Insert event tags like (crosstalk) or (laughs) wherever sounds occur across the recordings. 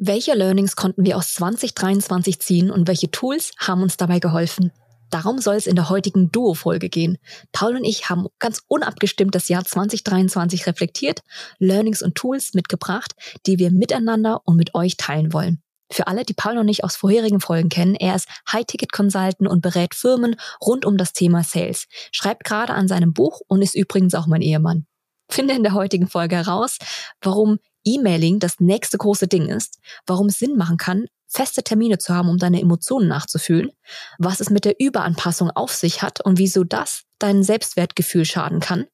Welche Learnings konnten wir aus 2023 ziehen und welche Tools haben uns dabei geholfen? Darum soll es in der heutigen Duo-Folge gehen. Paul und ich haben ganz unabgestimmt das Jahr 2023 reflektiert, Learnings und Tools mitgebracht, die wir miteinander und mit euch teilen wollen. Für alle, die Paul noch nicht aus vorherigen Folgen kennen, er ist High-Ticket-Consultant und berät Firmen rund um das Thema Sales, schreibt gerade an seinem Buch und ist übrigens auch mein Ehemann. Finde in der heutigen Folge heraus, warum E-Mailing das nächste große Ding ist, warum es Sinn machen kann, feste Termine zu haben, um deine Emotionen nachzufühlen, was es mit der Überanpassung auf sich hat und wieso das dein Selbstwertgefühl schaden kann,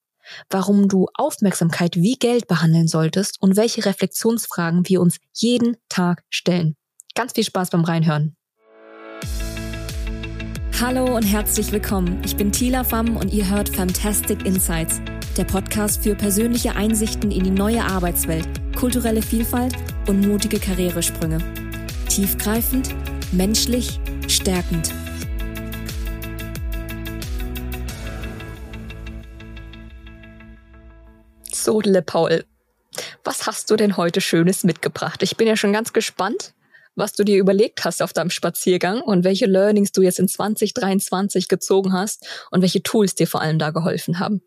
warum du Aufmerksamkeit wie Geld behandeln solltest und welche Reflexionsfragen wir uns jeden Tag stellen. Ganz viel Spaß beim Reinhören. Hallo und herzlich willkommen. Ich bin Tila Pham und ihr hört Fantastic Insights, der Podcast für persönliche Einsichten in die neue Arbeitswelt, kulturelle Vielfalt und mutige Karrieresprünge. Tiefgreifend, menschlich, stärkend. So, Paul, was hast du denn heute Schönes mitgebracht? Ich bin ja schon ganz gespannt, was du dir überlegt hast auf deinem Spaziergang und welche Learnings du jetzt in 2023 gezogen hast und welche Tools dir vor allem da geholfen haben.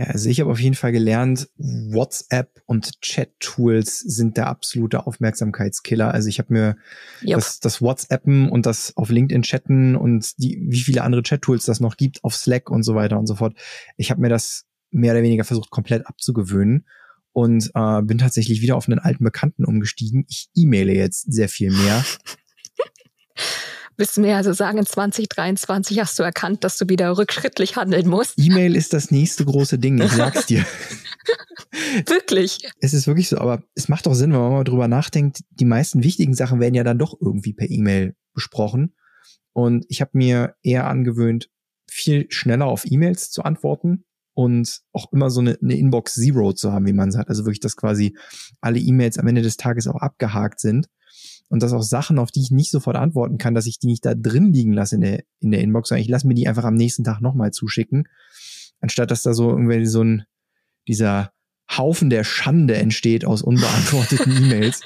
Ja, also ich habe auf jeden Fall gelernt, WhatsApp und Chat-Tools sind der absolute Aufmerksamkeitskiller. Also ich habe mir yep. das, das WhatsAppen und das auf LinkedIn chatten und die, wie viele andere Chat-Tools das noch gibt, auf Slack und so weiter und so fort. Ich habe mir das mehr oder weniger versucht, komplett abzugewöhnen und äh, bin tatsächlich wieder auf einen alten Bekannten umgestiegen. Ich e-maile jetzt sehr viel mehr. (laughs) Du mir also sagen, in 2023 hast du erkannt, dass du wieder rückschrittlich handeln musst? E-Mail ist das nächste große Ding, ich sag's dir. (laughs) wirklich. Es ist wirklich so, aber es macht doch Sinn, wenn man mal drüber nachdenkt, die meisten wichtigen Sachen werden ja dann doch irgendwie per E-Mail besprochen. Und ich habe mir eher angewöhnt, viel schneller auf E-Mails zu antworten und auch immer so eine, eine Inbox Zero zu haben, wie man sagt. Also wirklich, dass quasi alle E-Mails am Ende des Tages auch abgehakt sind und dass auch Sachen, auf die ich nicht sofort antworten kann, dass ich die nicht da drin liegen lasse in der, in der Inbox, sondern ich lasse mir die einfach am nächsten Tag nochmal zuschicken, anstatt dass da so irgendwie so ein, dieser Haufen der Schande entsteht aus unbeantworteten (laughs) E-Mails.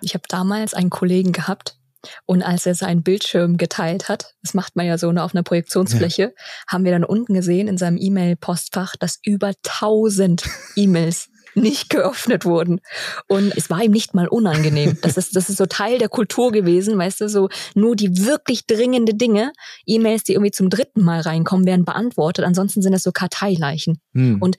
Ich habe damals einen Kollegen gehabt, und als er seinen Bildschirm geteilt hat, das macht man ja so auf einer Projektionsfläche, ja. haben wir dann unten gesehen in seinem E-Mail-Postfach, dass über 1000 E-Mails nicht geöffnet wurden. Und es war ihm nicht mal unangenehm. Das ist, das ist so Teil der Kultur gewesen, weißt du, so nur die wirklich dringende Dinge, E-Mails, die irgendwie zum dritten Mal reinkommen, werden beantwortet. Ansonsten sind es so Karteileichen. Hm. Und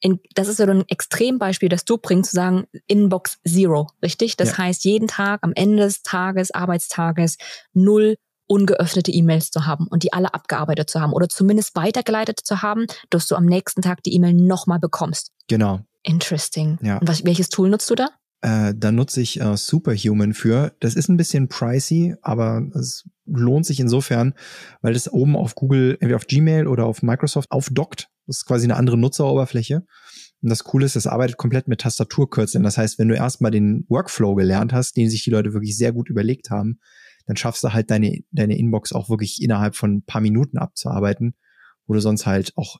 in, das ist so ein Extrembeispiel, das du bringst, zu sagen, Inbox Zero, richtig? Das ja. heißt, jeden Tag am Ende des Tages, Arbeitstages, null ungeöffnete E-Mails zu haben und die alle abgearbeitet zu haben oder zumindest weitergeleitet zu haben, dass du am nächsten Tag die E-Mail nochmal bekommst. Genau. Interesting. Ja. Und was, welches Tool nutzt du da? Äh, da nutze ich äh, Superhuman für. Das ist ein bisschen pricey, aber es lohnt sich insofern, weil das oben auf Google, entweder auf Gmail oder auf Microsoft aufdockt. Das ist quasi eine andere Nutzeroberfläche. Und das Coole ist, es arbeitet komplett mit Tastaturkürzeln. Das heißt, wenn du erstmal den Workflow gelernt hast, den sich die Leute wirklich sehr gut überlegt haben, dann schaffst du halt deine, deine Inbox auch wirklich innerhalb von ein paar Minuten abzuarbeiten, wo du sonst halt auch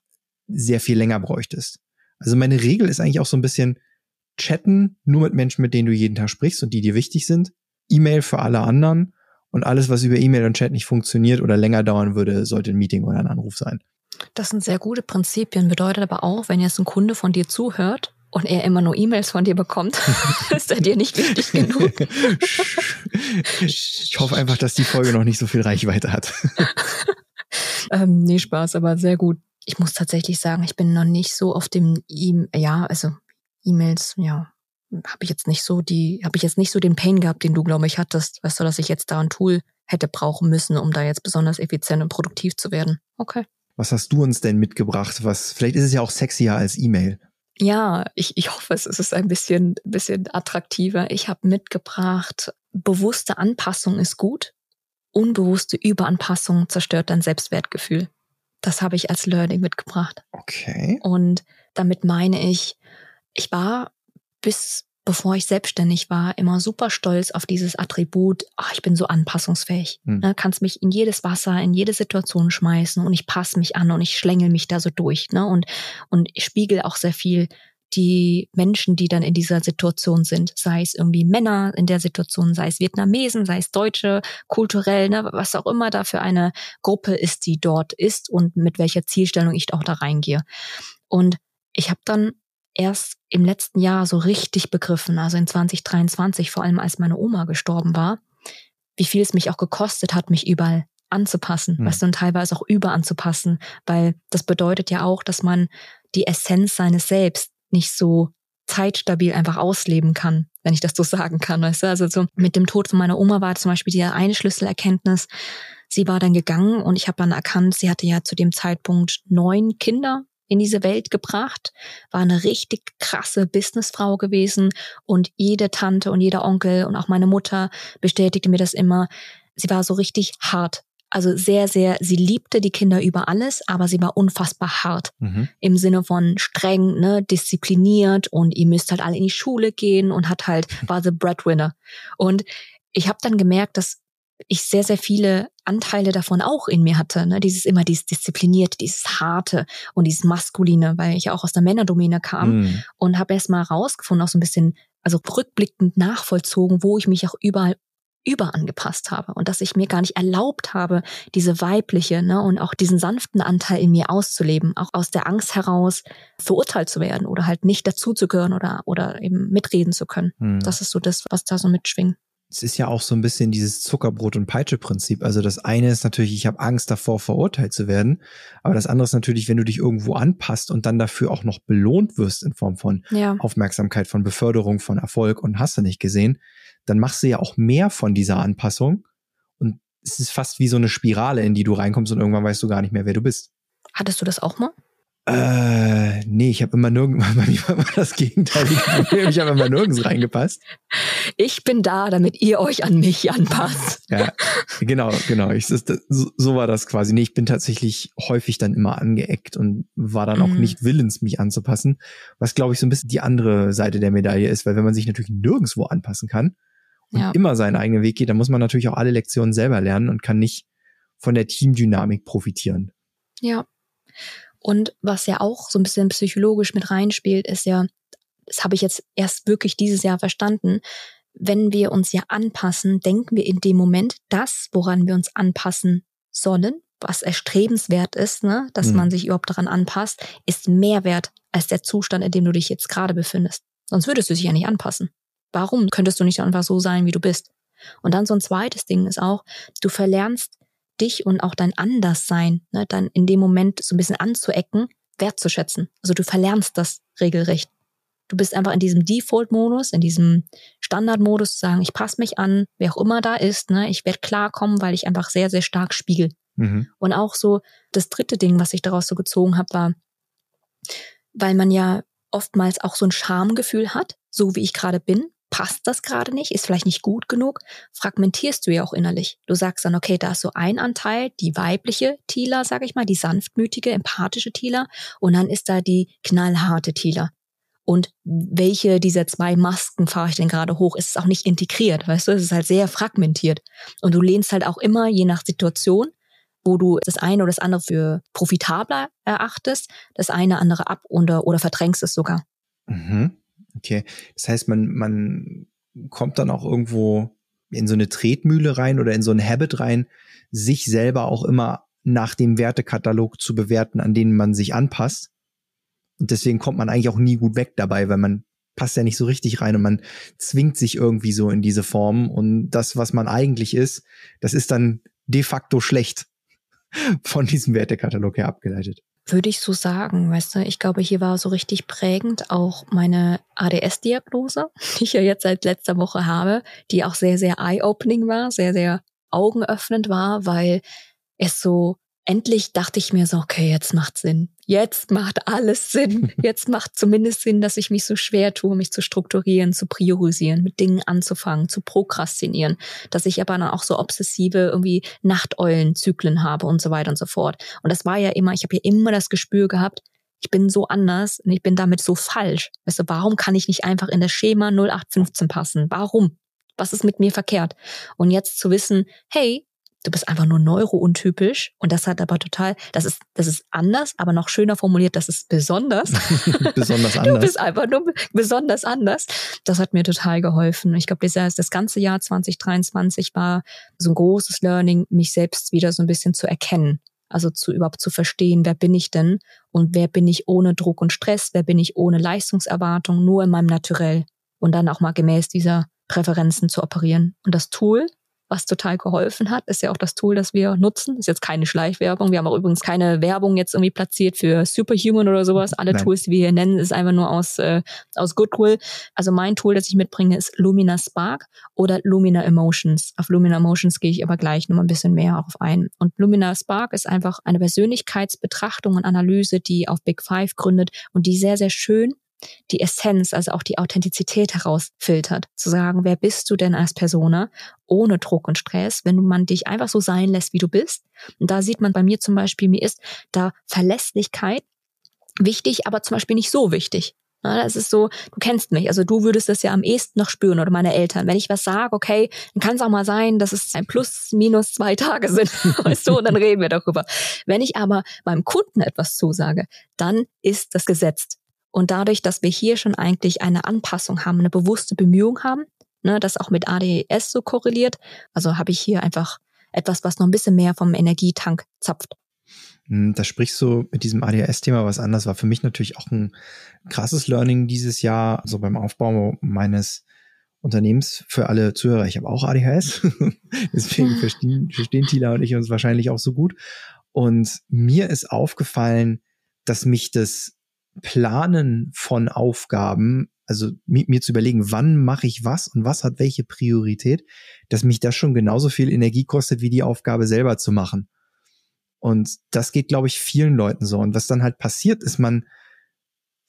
sehr viel länger bräuchtest. Also meine Regel ist eigentlich auch so ein bisschen chatten nur mit Menschen, mit denen du jeden Tag sprichst und die dir wichtig sind. E-Mail für alle anderen und alles, was über E-Mail und Chat nicht funktioniert oder länger dauern würde, sollte ein Meeting oder ein Anruf sein. Das sind sehr gute Prinzipien, bedeutet aber auch, wenn jetzt ein Kunde von dir zuhört und er immer nur E-Mails von dir bekommt, (laughs) ist er dir nicht wichtig genug. (laughs) ich hoffe einfach, dass die Folge noch nicht so viel Reichweite hat. (laughs) ähm, nee, Spaß, aber sehr gut. Ich muss tatsächlich sagen, ich bin noch nicht so auf dem E, ja, also E-Mails, ja, habe ich jetzt nicht so die, habe ich jetzt nicht so den Pain gehabt, den du, glaube ich, hattest, weißt du, dass ich jetzt da ein Tool hätte brauchen müssen, um da jetzt besonders effizient und produktiv zu werden. Okay. Was hast du uns denn mitgebracht? Was, vielleicht ist es ja auch sexier als E-Mail. Ja, ich, ich hoffe, es ist ein bisschen, bisschen attraktiver. Ich habe mitgebracht, bewusste Anpassung ist gut, unbewusste Überanpassung zerstört dein Selbstwertgefühl. Das habe ich als Learning mitgebracht. Okay. Und damit meine ich, ich war bis bevor ich selbstständig war, immer super stolz auf dieses Attribut, ach, ich bin so anpassungsfähig. Hm. Ne, kannst mich in jedes Wasser, in jede Situation schmeißen und ich passe mich an und ich schlängel mich da so durch. Ne? Und, und ich spiegel auch sehr viel die Menschen, die dann in dieser Situation sind, sei es irgendwie Männer in der Situation, sei es Vietnamesen, sei es Deutsche, kulturell, ne, was auch immer da für eine Gruppe ist, die dort ist und mit welcher Zielstellung ich auch da reingehe. Und ich habe dann erst im letzten Jahr so richtig begriffen, also in 2023, vor allem als meine Oma gestorben war, wie viel es mich auch gekostet hat, mich überall anzupassen, hm. weißt du, und teilweise auch überanzupassen, weil das bedeutet ja auch, dass man die Essenz seines Selbst nicht so zeitstabil einfach ausleben kann, wenn ich das so (laughs) sagen kann, weißt du, also so mit dem Tod von meiner Oma war zum Beispiel die eine Schlüsselerkenntnis, sie war dann gegangen und ich habe dann erkannt, sie hatte ja zu dem Zeitpunkt neun Kinder in diese Welt gebracht, war eine richtig krasse Businessfrau gewesen und jede Tante und jeder Onkel und auch meine Mutter bestätigte mir das immer. Sie war so richtig hart. Also sehr, sehr, sie liebte die Kinder über alles, aber sie war unfassbar hart. Mhm. Im Sinne von streng, ne, diszipliniert und ihr müsst halt alle in die Schule gehen und hat halt, (laughs) war the breadwinner. Und ich habe dann gemerkt, dass ich sehr, sehr viele Anteile davon auch in mir hatte. Ne? Dieses immer dieses Disziplinierte, dieses Harte und dieses Maskuline, weil ich ja auch aus der Männerdomäne kam mm. und habe erst mal rausgefunden, auch so ein bisschen, also rückblickend nachvollzogen, wo ich mich auch überall überangepasst habe und dass ich mir gar nicht erlaubt habe, diese weibliche ne, und auch diesen sanften Anteil in mir auszuleben, auch aus der Angst heraus verurteilt zu werden oder halt nicht dazuzugehören oder, oder eben mitreden zu können. Mhm. Das ist so das, was da so mitschwingt es ist ja auch so ein bisschen dieses Zuckerbrot- und Peitsche-Prinzip. Also das eine ist natürlich, ich habe Angst davor, verurteilt zu werden. Aber das andere ist natürlich, wenn du dich irgendwo anpasst und dann dafür auch noch belohnt wirst in Form von ja. Aufmerksamkeit, von Beförderung, von Erfolg und hast du nicht gesehen, dann machst du ja auch mehr von dieser Anpassung. Und es ist fast wie so eine Spirale, in die du reinkommst und irgendwann weißt du gar nicht mehr, wer du bist. Hattest du das auch mal? Äh, nee, ich habe immer nirgends, (laughs) bei mir war immer das Problem. Ich habe immer nirgends reingepasst. Ich bin da, damit ihr euch an mich anpasst. Ja, genau, genau. Ich, das, so, war das quasi. Nee, ich bin tatsächlich häufig dann immer angeeckt und war dann auch mhm. nicht willens, mich anzupassen. Was, glaube ich, so ein bisschen die andere Seite der Medaille ist, weil wenn man sich natürlich nirgendwo anpassen kann und ja. immer seinen eigenen Weg geht, dann muss man natürlich auch alle Lektionen selber lernen und kann nicht von der Teamdynamik profitieren. Ja. Und was ja auch so ein bisschen psychologisch mit reinspielt, ist ja, das habe ich jetzt erst wirklich dieses Jahr verstanden, wenn wir uns ja anpassen, denken wir in dem Moment, das, woran wir uns anpassen sollen, was erstrebenswert ist, ne, dass mhm. man sich überhaupt daran anpasst, ist mehr wert als der Zustand, in dem du dich jetzt gerade befindest. Sonst würdest du dich ja nicht anpassen. Warum könntest du nicht einfach so sein, wie du bist? Und dann so ein zweites Ding ist auch, du verlernst dich und auch dein Anderssein, ne, dann in dem Moment so ein bisschen anzuecken, wertzuschätzen. Also du verlernst das regelrecht. Du bist einfach in diesem Default-Modus, in diesem Standard-Modus zu sagen, ich passe mich an, wer auch immer da ist, ne, ich werde klarkommen, weil ich einfach sehr, sehr stark spiegel. Mhm. Und auch so das dritte Ding, was ich daraus so gezogen habe, war, weil man ja oftmals auch so ein Schamgefühl hat, so wie ich gerade bin, passt das gerade nicht, ist vielleicht nicht gut genug, fragmentierst du ja auch innerlich. Du sagst dann, okay, da ist so ein Anteil, die weibliche Tila, sag ich mal, die sanftmütige, empathische Tila, und dann ist da die knallharte Tila. Und welche dieser zwei Masken fahre ich denn gerade hoch? Ist es auch nicht integriert, weißt du? Es ist halt sehr fragmentiert. Und du lehnst halt auch immer, je nach Situation, wo du das eine oder das andere für profitabler erachtest, das eine andere ab oder, oder verdrängst es sogar. Mhm. Okay. Das heißt, man, man kommt dann auch irgendwo in so eine Tretmühle rein oder in so ein Habit rein, sich selber auch immer nach dem Wertekatalog zu bewerten, an denen man sich anpasst. Und deswegen kommt man eigentlich auch nie gut weg dabei, weil man passt ja nicht so richtig rein und man zwingt sich irgendwie so in diese Form. Und das, was man eigentlich ist, das ist dann de facto schlecht (laughs) von diesem Wertekatalog her abgeleitet. Würde ich so sagen, weißt du, ich glaube, hier war so richtig prägend auch meine ADS-Diagnose, (laughs) die ich ja jetzt seit letzter Woche habe, die auch sehr, sehr eye-opening war, sehr, sehr augenöffnend war, weil es so endlich dachte ich mir so, okay, jetzt macht Sinn. Jetzt macht alles Sinn. (laughs) Jetzt macht zumindest Sinn, dass ich mich so schwer tue, mich zu strukturieren, zu priorisieren, mit Dingen anzufangen, zu prokrastinieren, dass ich aber dann auch so obsessive irgendwie Nachteulenzyklen habe und so weiter und so fort. Und das war ja immer, ich habe ja immer das Gespür gehabt, ich bin so anders und ich bin damit so falsch. Weißt du, warum kann ich nicht einfach in das Schema 0815 passen? Warum? Was ist mit mir verkehrt? Und jetzt zu wissen, hey, du bist einfach nur neurountypisch und das hat aber total, das ist, das ist anders, aber noch schöner formuliert, das ist besonders. (laughs) besonders (laughs) anders. Du bist einfach nur besonders anders. Das hat mir total geholfen. Ich glaube, das, das ganze Jahr 2023 war so ein großes Learning, mich selbst wieder so ein bisschen zu erkennen. Also zu überhaupt zu verstehen, wer bin ich denn und wer bin ich ohne Druck und Stress, wer bin ich ohne Leistungserwartung, nur in meinem Naturell und dann auch mal gemäß dieser Präferenzen zu operieren. Und das Tool, was total geholfen hat, ist ja auch das Tool, das wir nutzen. Ist jetzt keine Schleichwerbung. Wir haben auch übrigens keine Werbung jetzt irgendwie platziert für Superhuman oder sowas. Alle Nein. Tools, die wir hier nennen, ist einfach nur aus, äh, aus Goodwill. Also mein Tool, das ich mitbringe, ist Lumina Spark oder Lumina Emotions. Auf Lumina Emotions gehe ich aber gleich noch mal ein bisschen mehr auf ein. Und Lumina Spark ist einfach eine Persönlichkeitsbetrachtung und Analyse, die auf Big Five gründet und die sehr, sehr schön die Essenz, also auch die Authentizität herausfiltert. Zu sagen, wer bist du denn als Persona ohne Druck und Stress, wenn man dich einfach so sein lässt, wie du bist. Und da sieht man bei mir zum Beispiel, mir ist da Verlässlichkeit wichtig, aber zum Beispiel nicht so wichtig. Das ist so, du kennst mich, also du würdest das ja am ehesten noch spüren oder meine Eltern. Wenn ich was sage, okay, dann kann es auch mal sein, dass es ein plus, minus zwei Tage sind, (laughs) weißt du, und dann reden wir darüber. Wenn ich aber beim Kunden etwas zusage, dann ist das gesetzt. Und dadurch, dass wir hier schon eigentlich eine Anpassung haben, eine bewusste Bemühung haben, ne, das auch mit ADS so korreliert, also habe ich hier einfach etwas, was noch ein bisschen mehr vom Energietank zapft. Hm, da sprichst du mit diesem ADHS-Thema was anders. War für mich natürlich auch ein krasses Learning dieses Jahr, so also beim Aufbau meines Unternehmens für alle Zuhörer. Ich habe auch ADHS, (laughs) deswegen (laughs) verstehen, verstehen Tila und ich uns wahrscheinlich auch so gut. Und mir ist aufgefallen, dass mich das Planen von Aufgaben, also mir, mir zu überlegen, wann mache ich was und was hat welche Priorität, dass mich das schon genauso viel Energie kostet, wie die Aufgabe selber zu machen. Und das geht, glaube ich, vielen Leuten so. Und was dann halt passiert, ist, man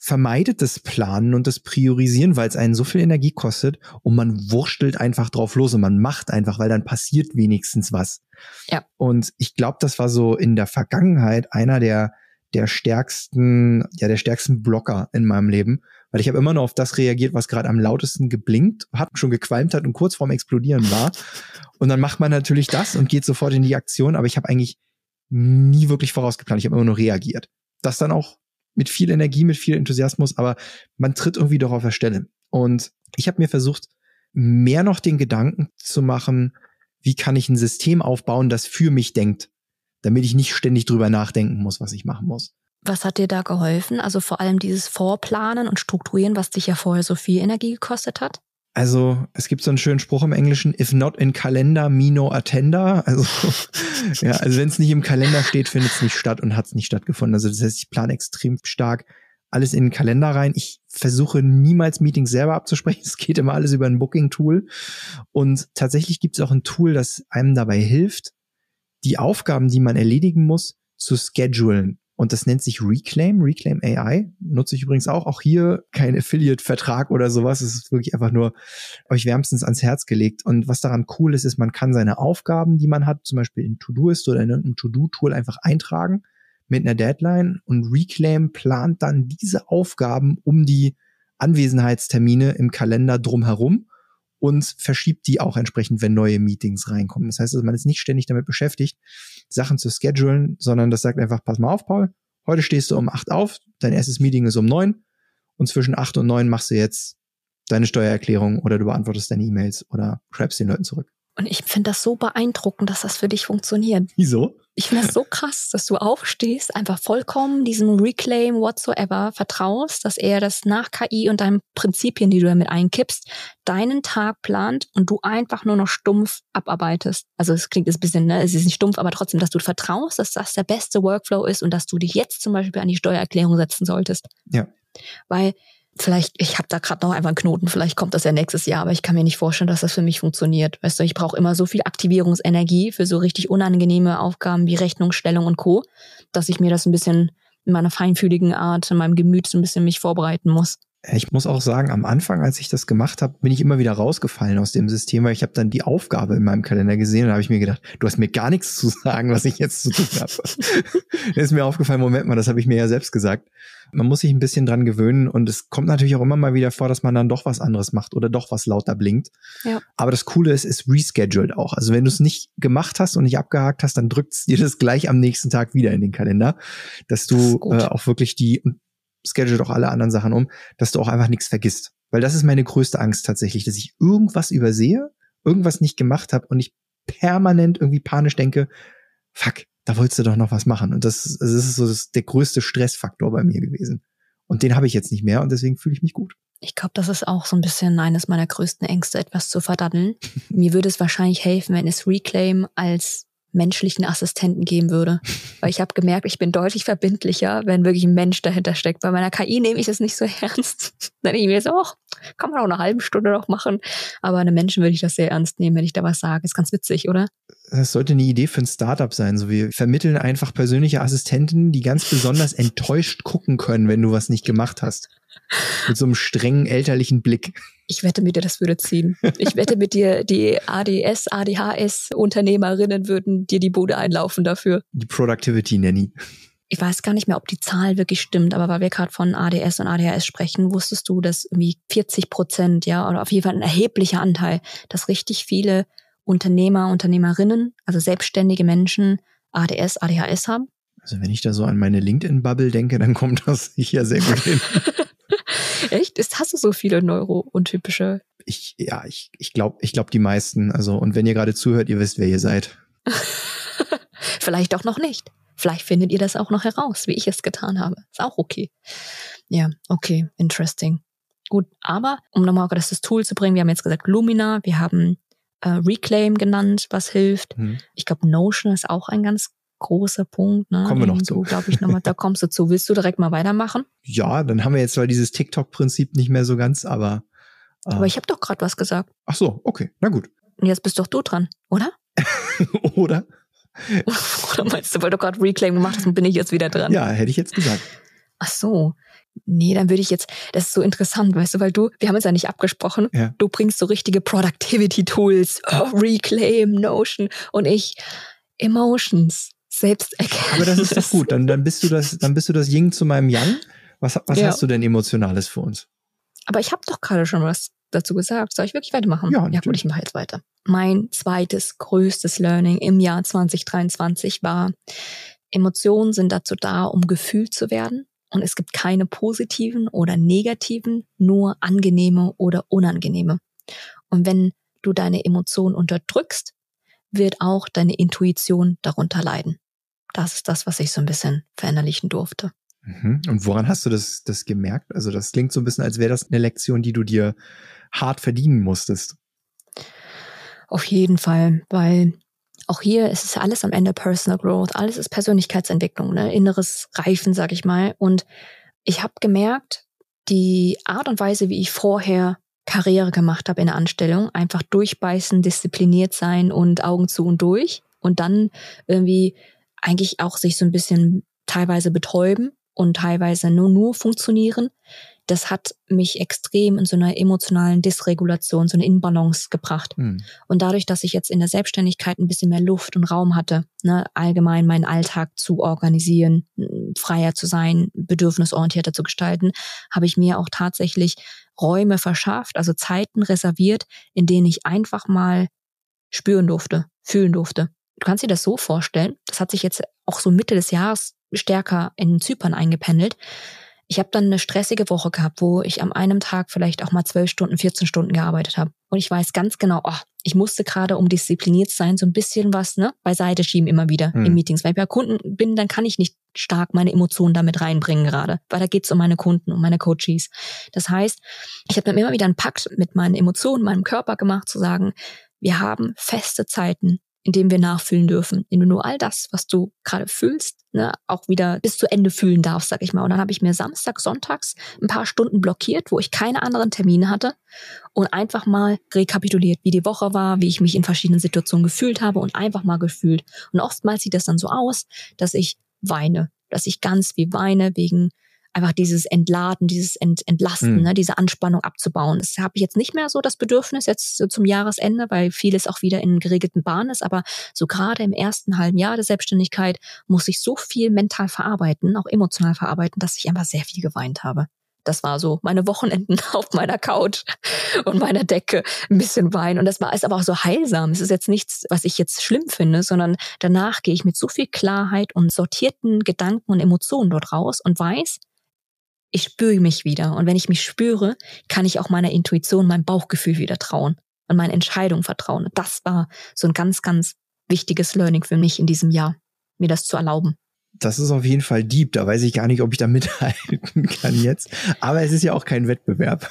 vermeidet das Planen und das Priorisieren, weil es einen so viel Energie kostet und man wurstelt einfach drauf los und man macht einfach, weil dann passiert wenigstens was. Ja. Und ich glaube, das war so in der Vergangenheit einer der der stärksten, ja, der stärksten Blocker in meinem Leben, weil ich habe immer nur auf das reagiert, was gerade am lautesten geblinkt hat, schon gequalmt hat und kurz vorm Explodieren war. (laughs) Und dann macht man natürlich das und geht sofort in die Aktion, aber ich habe eigentlich nie wirklich vorausgeplant, ich habe immer nur reagiert. Das dann auch mit viel Energie, mit viel Enthusiasmus, aber man tritt irgendwie doch auf der Stelle. Und ich habe mir versucht, mehr noch den Gedanken zu machen, wie kann ich ein System aufbauen, das für mich denkt damit ich nicht ständig drüber nachdenken muss, was ich machen muss. Was hat dir da geholfen? Also vor allem dieses Vorplanen und Strukturieren, was dich ja vorher so viel Energie gekostet hat? Also es gibt so einen schönen Spruch im Englischen, if not in Kalender, me no attender. Also, (laughs) ja, also wenn es nicht im Kalender steht, findet es nicht statt und hat es nicht stattgefunden. Also das heißt, ich plane extrem stark alles in den Kalender rein. Ich versuche niemals Meetings selber abzusprechen. (laughs) Es geht immer alles über ein Booking-Tool. Und tatsächlich gibt es auch ein Tool, das einem dabei hilft, die Aufgaben, die man erledigen muss, zu schedulen. Und das nennt sich Reclaim, Reclaim AI. Nutze ich übrigens auch. Auch hier kein Affiliate-Vertrag oder sowas. Es ist wirklich einfach nur euch wärmstens ans Herz gelegt. Und was daran cool ist, ist, man kann seine Aufgaben, die man hat, zum Beispiel in Todoist oder in einem To-Do-Tool einfach eintragen mit einer Deadline und Reclaim plant dann diese Aufgaben um die Anwesenheitstermine im Kalender drumherum und verschiebt die auch entsprechend, wenn neue Meetings reinkommen. Das heißt, also man ist nicht ständig damit beschäftigt, Sachen zu schedulen, sondern das sagt einfach, pass mal auf, Paul, heute stehst du um acht auf, dein erstes Meeting ist um neun und zwischen acht und neun machst du jetzt deine Steuererklärung oder du beantwortest deine E-Mails oder schreibst den Leuten zurück. Und ich finde das so beeindruckend, dass das für dich funktioniert. Wieso? Ich finde das so krass, dass du aufstehst, einfach vollkommen diesem Reclaim whatsoever vertraust, dass er das nach KI und deinen Prinzipien, die du damit einkippst, deinen Tag plant und du einfach nur noch stumpf abarbeitest. Also es klingt jetzt ein bisschen, ne, es ist nicht stumpf, aber trotzdem, dass du vertraust, dass das der beste Workflow ist und dass du dich jetzt zum Beispiel an die Steuererklärung setzen solltest. Ja. Weil vielleicht, ich habe da gerade noch einfach einen Knoten, vielleicht kommt das ja nächstes Jahr, aber ich kann mir nicht vorstellen, dass das für mich funktioniert. Weißt du, ich brauche immer so viel Aktivierungsenergie für so richtig unangenehme Aufgaben wie Rechnungsstellung und Co., dass ich mir das ein bisschen in meiner feinfühligen Art, in meinem Gemüt so ein bisschen mich vorbereiten muss. Ich muss auch sagen, am Anfang, als ich das gemacht habe, bin ich immer wieder rausgefallen aus dem System, weil ich habe dann die Aufgabe in meinem Kalender gesehen und habe ich mir gedacht, du hast mir gar nichts zu sagen, was ich jetzt zu tun habe. (laughs) ist mir aufgefallen, Moment mal, das habe ich mir ja selbst gesagt. Man muss sich ein bisschen dran gewöhnen und es kommt natürlich auch immer mal wieder vor, dass man dann doch was anderes macht oder doch was lauter blinkt. Ja. Aber das Coole ist, es rescheduled auch. Also wenn du es nicht gemacht hast und nicht abgehakt hast, dann drückt es dir das gleich am nächsten Tag wieder in den Kalender, dass du Das äh, auch wirklich die und scheduled auch alle anderen Sachen um, dass du auch einfach nichts vergisst. Weil das ist meine größte Angst tatsächlich, dass ich irgendwas übersehe, irgendwas nicht gemacht habe und ich permanent irgendwie panisch denke, fuck, da wolltest du doch noch was machen. Und das, das ist so das, der größte Stressfaktor bei mir gewesen. Und den habe ich jetzt nicht mehr und deswegen fühle ich mich gut. Ich glaube, das ist auch so ein bisschen eines meiner größten Ängste, etwas zu verdaddeln. (laughs) Mir würde es wahrscheinlich helfen, wenn es Reclaim als menschlichen Assistenten geben würde. Weil ich habe gemerkt, ich bin deutlich verbindlicher, wenn wirklich ein Mensch dahinter steckt. Bei meiner KI nehme ich das nicht so (laughs) ernst. Dann denke ich mir so, ach, kann man auch eine halbe Stunde noch machen. Aber einem Menschen würde ich das sehr ernst nehmen, wenn ich da was sage. Ist ganz witzig, oder? Das sollte eine Idee für ein Startup sein. So, wir vermitteln einfach persönliche Assistenten, die ganz besonders (laughs) enttäuscht gucken können, wenn du was nicht gemacht hast. Mit so einem strengen elterlichen Blick. Ich wette mit dir, das würde ziehen. Ich wette mit dir, die ADS, ADHS-Unternehmerinnen würden dir die Bude einlaufen dafür. Die Productivity Nanny. Ich weiß gar nicht mehr, ob die Zahl wirklich stimmt, aber weil wir gerade von ADS und ADHS sprechen, wusstest du, dass irgendwie 40 Prozent, ja, oder auf jeden Fall ein erheblicher Anteil, dass richtig viele Unternehmer, Unternehmerinnen, also selbstständige Menschen ADS, ADHS haben? Also wenn ich da so an meine LinkedIn-Bubble denke, dann kommt das sicher sehr gut hin. (laughs) Echt? Ist, hast du so viele neurountypische? Ich, ja, ich, ich glaube, ich glaube die meisten. Also, und wenn ihr gerade zuhört, ihr wisst, wer ihr seid. (laughs) Vielleicht auch noch nicht. Vielleicht findet ihr das auch noch heraus, wie ich es getan habe. Ist auch okay. Ja, okay, interesting. Gut, aber um nochmal das, das Tool zu bringen, wir haben jetzt gesagt Lumina, wir haben äh, Reclaim genannt, was hilft. Hm. Ich glaube, Notion ist auch ein ganz großer Punkt. Ne? Kommen wir noch zu. Glaube ich, nochmal, da kommst du zu. Willst du direkt mal weitermachen? Ja, dann haben wir jetzt zwar dieses TikTok-Prinzip nicht mehr so ganz, aber. Äh, Aber ich habe doch gerade was gesagt. ach so, okay, na gut. Und jetzt bist doch du dran, oder? (laughs) Oder? (laughs) oder meinst du, weil du gerade Reclaim gemacht hast, bin ich jetzt wieder dran? Ja, hätte ich jetzt gesagt. Ach so. Nee, dann würde ich jetzt, das ist so interessant, weißt du, weil du, wir haben uns ja nicht abgesprochen, Ja. du bringst so richtige Productivity-Tools, oh, Reclaim, Notion und ich Emotions, Selbsterkenntnis. Aber das ist doch gut. Dann, dann bist du das, dann bist du das Ying zu meinem Yang. Was, was Ja. hast du denn Emotionales für uns? Aber ich habe doch gerade schon was dazu gesagt. Soll ich wirklich weitermachen? Ja, ja gut, ich mache jetzt weiter. Mein zweites größtes Learning im Jahr 2023 war, Emotionen sind dazu da, um gefühlt zu werden. Und es gibt keine positiven oder negativen, nur angenehme oder unangenehme. Und wenn du deine Emotionen unterdrückst, wird auch deine Intuition darunter leiden. Das ist das, was ich so ein bisschen verinnerlichen durfte. Mhm. Und woran hast du das, das gemerkt? Also das klingt so ein bisschen, als wäre das eine Lektion, die du dir hart verdienen musstest. Auf jeden Fall, weil auch hier ist es alles am Ende Personal Growth, alles ist Persönlichkeitsentwicklung, ne? inneres Reifen, sag ich mal. Und ich habe gemerkt, die Art und Weise, wie ich vorher Karriere gemacht habe in der Anstellung, einfach durchbeißen, diszipliniert sein und Augen zu und durch und dann irgendwie eigentlich auch sich so ein bisschen teilweise betäuben und teilweise nur nur funktionieren. Das hat mich extrem in so einer emotionalen Dysregulation, so eine Inbalance gebracht. Hm. Und dadurch, dass ich jetzt in der Selbstständigkeit ein bisschen mehr Luft und Raum hatte, ne, allgemein meinen Alltag zu organisieren, freier zu sein, bedürfnisorientierter zu gestalten, habe ich mir auch tatsächlich Räume verschafft, also Zeiten reserviert, in denen ich einfach mal spüren durfte, fühlen durfte. Du kannst dir das so vorstellen, das hat sich jetzt auch so Mitte des Jahres stärker in Zypern eingependelt. Ich habe dann eine stressige Woche gehabt, wo ich am einem Tag vielleicht auch mal zwölf Stunden, 14 Stunden gearbeitet habe. Und ich weiß ganz genau, oh, ich musste gerade, um diszipliniert zu sein, so ein bisschen was ne, beiseite schieben immer wieder Hm. in Meetings. Weil ich bei Kunden bin, dann kann ich nicht stark meine Emotionen damit reinbringen gerade. Weil da geht's um meine Kunden, um meine Coaches. Das heißt, ich habe dann immer wieder einen Pakt mit meinen Emotionen, meinem Körper gemacht, zu sagen, wir haben feste Zeiten, in denen wir nachfühlen dürfen, in denen du nur all das, was du gerade fühlst, ne, auch wieder bis zu Ende fühlen darfst, sag ich mal. Und dann habe ich mir Samstag, Sonntags ein paar Stunden blockiert, wo ich keine anderen Termine hatte und einfach mal rekapituliert, wie die Woche war, wie ich mich in verschiedenen Situationen gefühlt habe und einfach mal gefühlt. Und oftmals sieht das dann so aus, dass ich weine, dass ich ganz wie weine wegen einfach dieses Entladen, dieses Ent Entlasten, Mhm. ne, diese Anspannung abzubauen. Das habe ich jetzt nicht mehr so das Bedürfnis jetzt so zum Jahresende, weil vieles auch wieder in geregelten Bahnen ist. Aber so gerade im ersten halben Jahr der Selbstständigkeit muss ich so viel mental verarbeiten, auch emotional verarbeiten, dass ich einfach sehr viel geweint habe. Das war so meine Wochenenden (laughs) auf meiner Couch und meiner Decke ein bisschen weinen. Und das war ist aber auch so heilsam. Es ist jetzt nichts, was ich jetzt schlimm finde, sondern danach gehe ich mit so viel Klarheit und sortierten Gedanken und Emotionen dort raus und weiß, ich spüre mich wieder. Und wenn ich mich spüre, kann ich auch meiner Intuition, meinem Bauchgefühl wieder trauen und meinen Entscheidungen vertrauen. Und das war so ein ganz, ganz wichtiges Learning für mich in diesem Jahr, mir das zu erlauben. Das ist auf jeden Fall deep. Da weiß ich gar nicht, ob ich da (laughs) mithalten kann jetzt. Aber es ist ja auch kein Wettbewerb.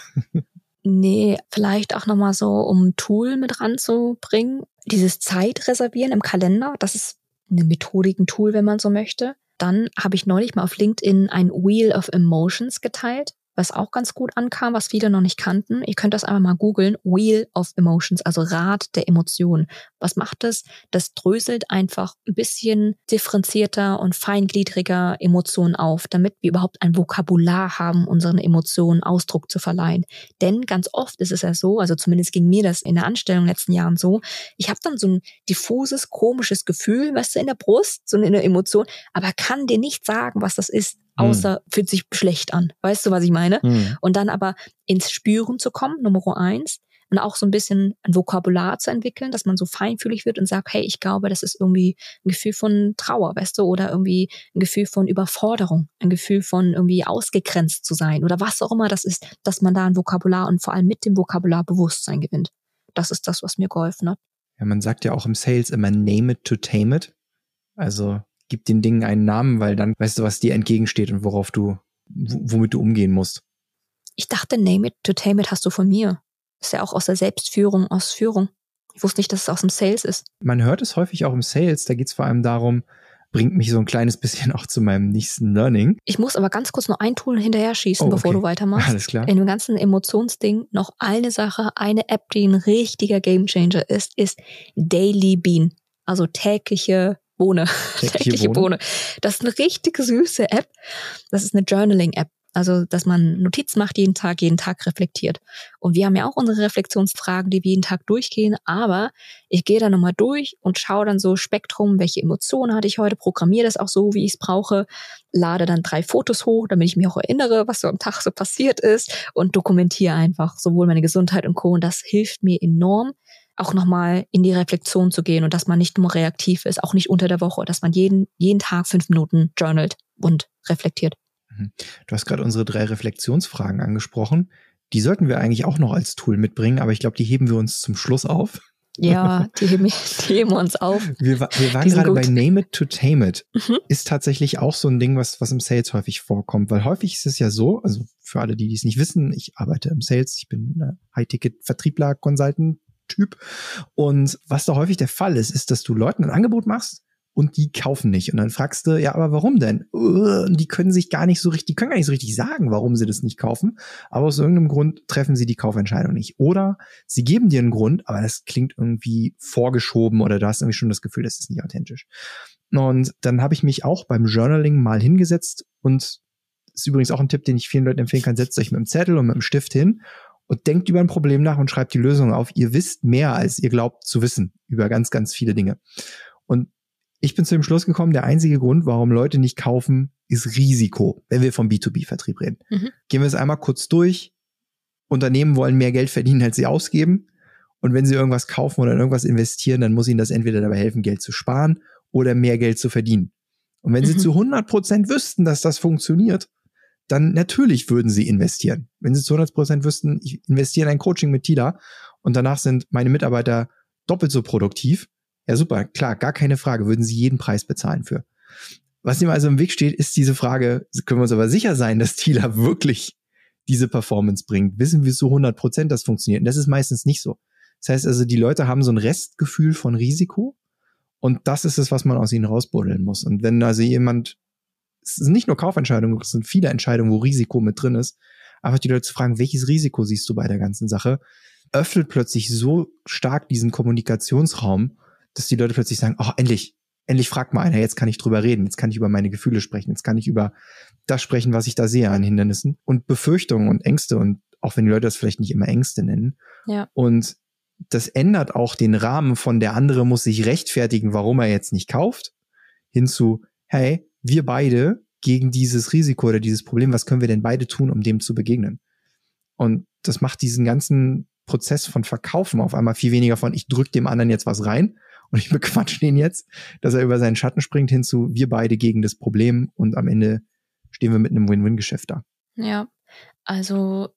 Nee, vielleicht auch nochmal so, um ein Tool mit ranzubringen. Dieses Zeitreservieren im Kalender, das ist eine Methodik, ein Tool, wenn man so möchte. Dann habe ich neulich mal auf LinkedIn ein Wheel of Emotions geteilt, was auch ganz gut ankam, was viele noch nicht kannten. Ihr könnt das einfach mal googeln. Wheel of Emotions, also Rad der Emotionen. Was macht das? Das dröselt einfach ein bisschen differenzierter und feingliedriger Emotionen auf, damit wir überhaupt ein Vokabular haben, unseren Emotionen Ausdruck zu verleihen. Denn ganz oft ist es ja so, also zumindest ging mir das in der Anstellung in den letzten Jahren so, ich habe dann so ein diffuses, komisches Gefühl, weißt du, in der Brust, so eine Emotion, aber kann dir nicht sagen, was das ist, außer fühlt sich schlecht an. Weißt du, was ich meine? Hm. Und dann aber ins Spüren zu kommen, Nummer eins, und auch so ein bisschen ein Vokabular zu entwickeln, dass man so feinfühlig wird und sagt, hey, ich glaube, das ist irgendwie ein Gefühl von Trauer, weißt du, oder irgendwie ein Gefühl von Überforderung, ein Gefühl von irgendwie ausgegrenzt zu sein oder was auch immer das ist, dass man da ein Vokabular und vor allem mit dem Vokabular Bewusstsein gewinnt. Das ist das, was mir geholfen hat. Ja, man sagt ja auch im Sales immer name it to tame it. Also gib den Dingen einen Namen, weil dann weißt du, was dir entgegensteht und worauf du, womit du umgehen musst. Ich dachte, name it to tame it hast du von mir. Ist ja auch aus der Selbstführung, aus Führung. Ich wusste nicht, dass es aus dem Sales ist. Man hört es häufig auch im Sales, da geht es vor allem darum, bringt mich so ein kleines (laughs) bisschen auch zu meinem nächsten Learning. Ich muss aber ganz kurz noch ein Tool hinterher schießen, Oh, bevor okay. du weitermachst. Alles klar. In dem ganzen Emotionsding noch eine Sache, eine App, die ein richtiger Gamechanger ist, ist Daily Bean. Also tägliche Bohne. Tägliche (laughs) Bohne. Das ist eine richtig süße App. Das ist eine Journaling-App. Also, dass man Notiz macht jeden Tag, jeden Tag reflektiert. Und wir haben ja auch unsere Reflexionsfragen, die wir jeden Tag durchgehen. Aber ich gehe da nochmal durch und schaue dann so Spektrum, welche Emotionen hatte ich heute, programmiere das auch so, wie ich es brauche, lade dann drei Fotos hoch, damit ich mich auch erinnere, was so am Tag so passiert ist und dokumentiere einfach sowohl meine Gesundheit und Co. Und das hilft mir enorm, auch nochmal in die Reflexion zu gehen und dass man nicht nur reaktiv ist, auch nicht unter der Woche, dass man jeden, jeden Tag fünf Minuten journalt und reflektiert. Du hast gerade unsere drei Reflexionsfragen angesprochen. Die sollten wir eigentlich auch noch als Tool mitbringen, aber ich glaube, die heben wir uns zum Schluss auf. Ja, (laughs) die heben, die heben uns auf. Wir, wir waren gerade bei. Name it to tame it. Mhm. Ist tatsächlich auch so ein Ding, was, was im Sales häufig vorkommt, weil häufig ist es ja so, also für alle, die es nicht wissen, ich arbeite im Sales, ich bin äh, High-Ticket-Vertriebler, Consultant-Typ. Und was da häufig der Fall ist, ist, dass du Leuten ein Angebot machst und die kaufen nicht. Und dann fragst du, ja, aber warum denn? Äh, Und die können sich gar nicht so richtig, die können gar nicht so richtig sagen, warum sie das nicht kaufen. Aber aus irgendeinem Grund treffen sie die Kaufentscheidung nicht. Oder sie geben dir einen Grund, aber das klingt irgendwie vorgeschoben oder du hast irgendwie schon das Gefühl, das ist nicht authentisch. Und dann habe ich mich auch beim Journaling mal hingesetzt und ist übrigens auch ein Tipp, den ich vielen Leuten empfehlen kann, setzt euch mit dem Zettel und mit dem Stift hin und denkt über ein Problem nach und schreibt die Lösung auf. Ihr wisst mehr, als ihr glaubt zu wissen über ganz, ganz viele Dinge. Und ich bin zu dem Schluss gekommen, der einzige Grund, warum Leute nicht kaufen, ist Risiko, wenn wir vom B2B-Vertrieb reden. Mhm. Gehen wir es einmal kurz durch. Unternehmen wollen mehr Geld verdienen, als sie ausgeben. Und wenn sie irgendwas kaufen oder in irgendwas investieren, dann muss ihnen das entweder dabei helfen, Geld zu sparen oder mehr Geld zu verdienen. Und wenn sie Mhm. zu 100 Prozent wüssten, dass das funktioniert, dann natürlich würden sie investieren. Wenn sie zu 100 Prozent wüssten, ich investiere in ein Coaching mit Tila und danach sind meine Mitarbeiter doppelt so produktiv, ja super, klar, gar keine Frage, würden sie jeden Preis bezahlen für. Was ihm also im Weg steht, ist diese Frage, können wir uns aber sicher sein, dass Tila wirklich diese Performance bringt? Wissen wir zu 100 Prozent, das funktioniert? Und das ist meistens nicht so. Das heißt also, die Leute haben so ein Restgefühl von Risiko und das ist es, was man aus ihnen rausbuddeln muss. Und wenn also jemand, es sind nicht nur Kaufentscheidungen, es sind viele Entscheidungen, wo Risiko mit drin ist, einfach die Leute zu fragen, welches Risiko siehst du bei der ganzen Sache, öffnet plötzlich so stark diesen Kommunikationsraum, dass die Leute plötzlich sagen, oh, endlich, endlich fragt mal einer, jetzt kann ich drüber reden, jetzt kann ich über meine Gefühle sprechen, jetzt kann ich über das sprechen, was ich da sehe an Hindernissen und Befürchtungen und Ängste und auch wenn die Leute das vielleicht nicht immer Ängste nennen. Ja. Und das ändert auch den Rahmen von der andere muss sich rechtfertigen, warum er jetzt nicht kauft, hinzu, hey, wir beide gegen dieses Risiko oder dieses Problem, was können wir denn beide tun, um dem zu begegnen? Und das macht diesen ganzen Prozess von Verkaufen auf einmal viel weniger von, ich drück dem anderen jetzt was rein und ich (laughs) bequatsche ihn jetzt, dass er über seinen Schatten springt, hinzu, wir beide gegen das Problem und am Ende stehen wir mit einem Win-Win-Geschäft da. Ja, also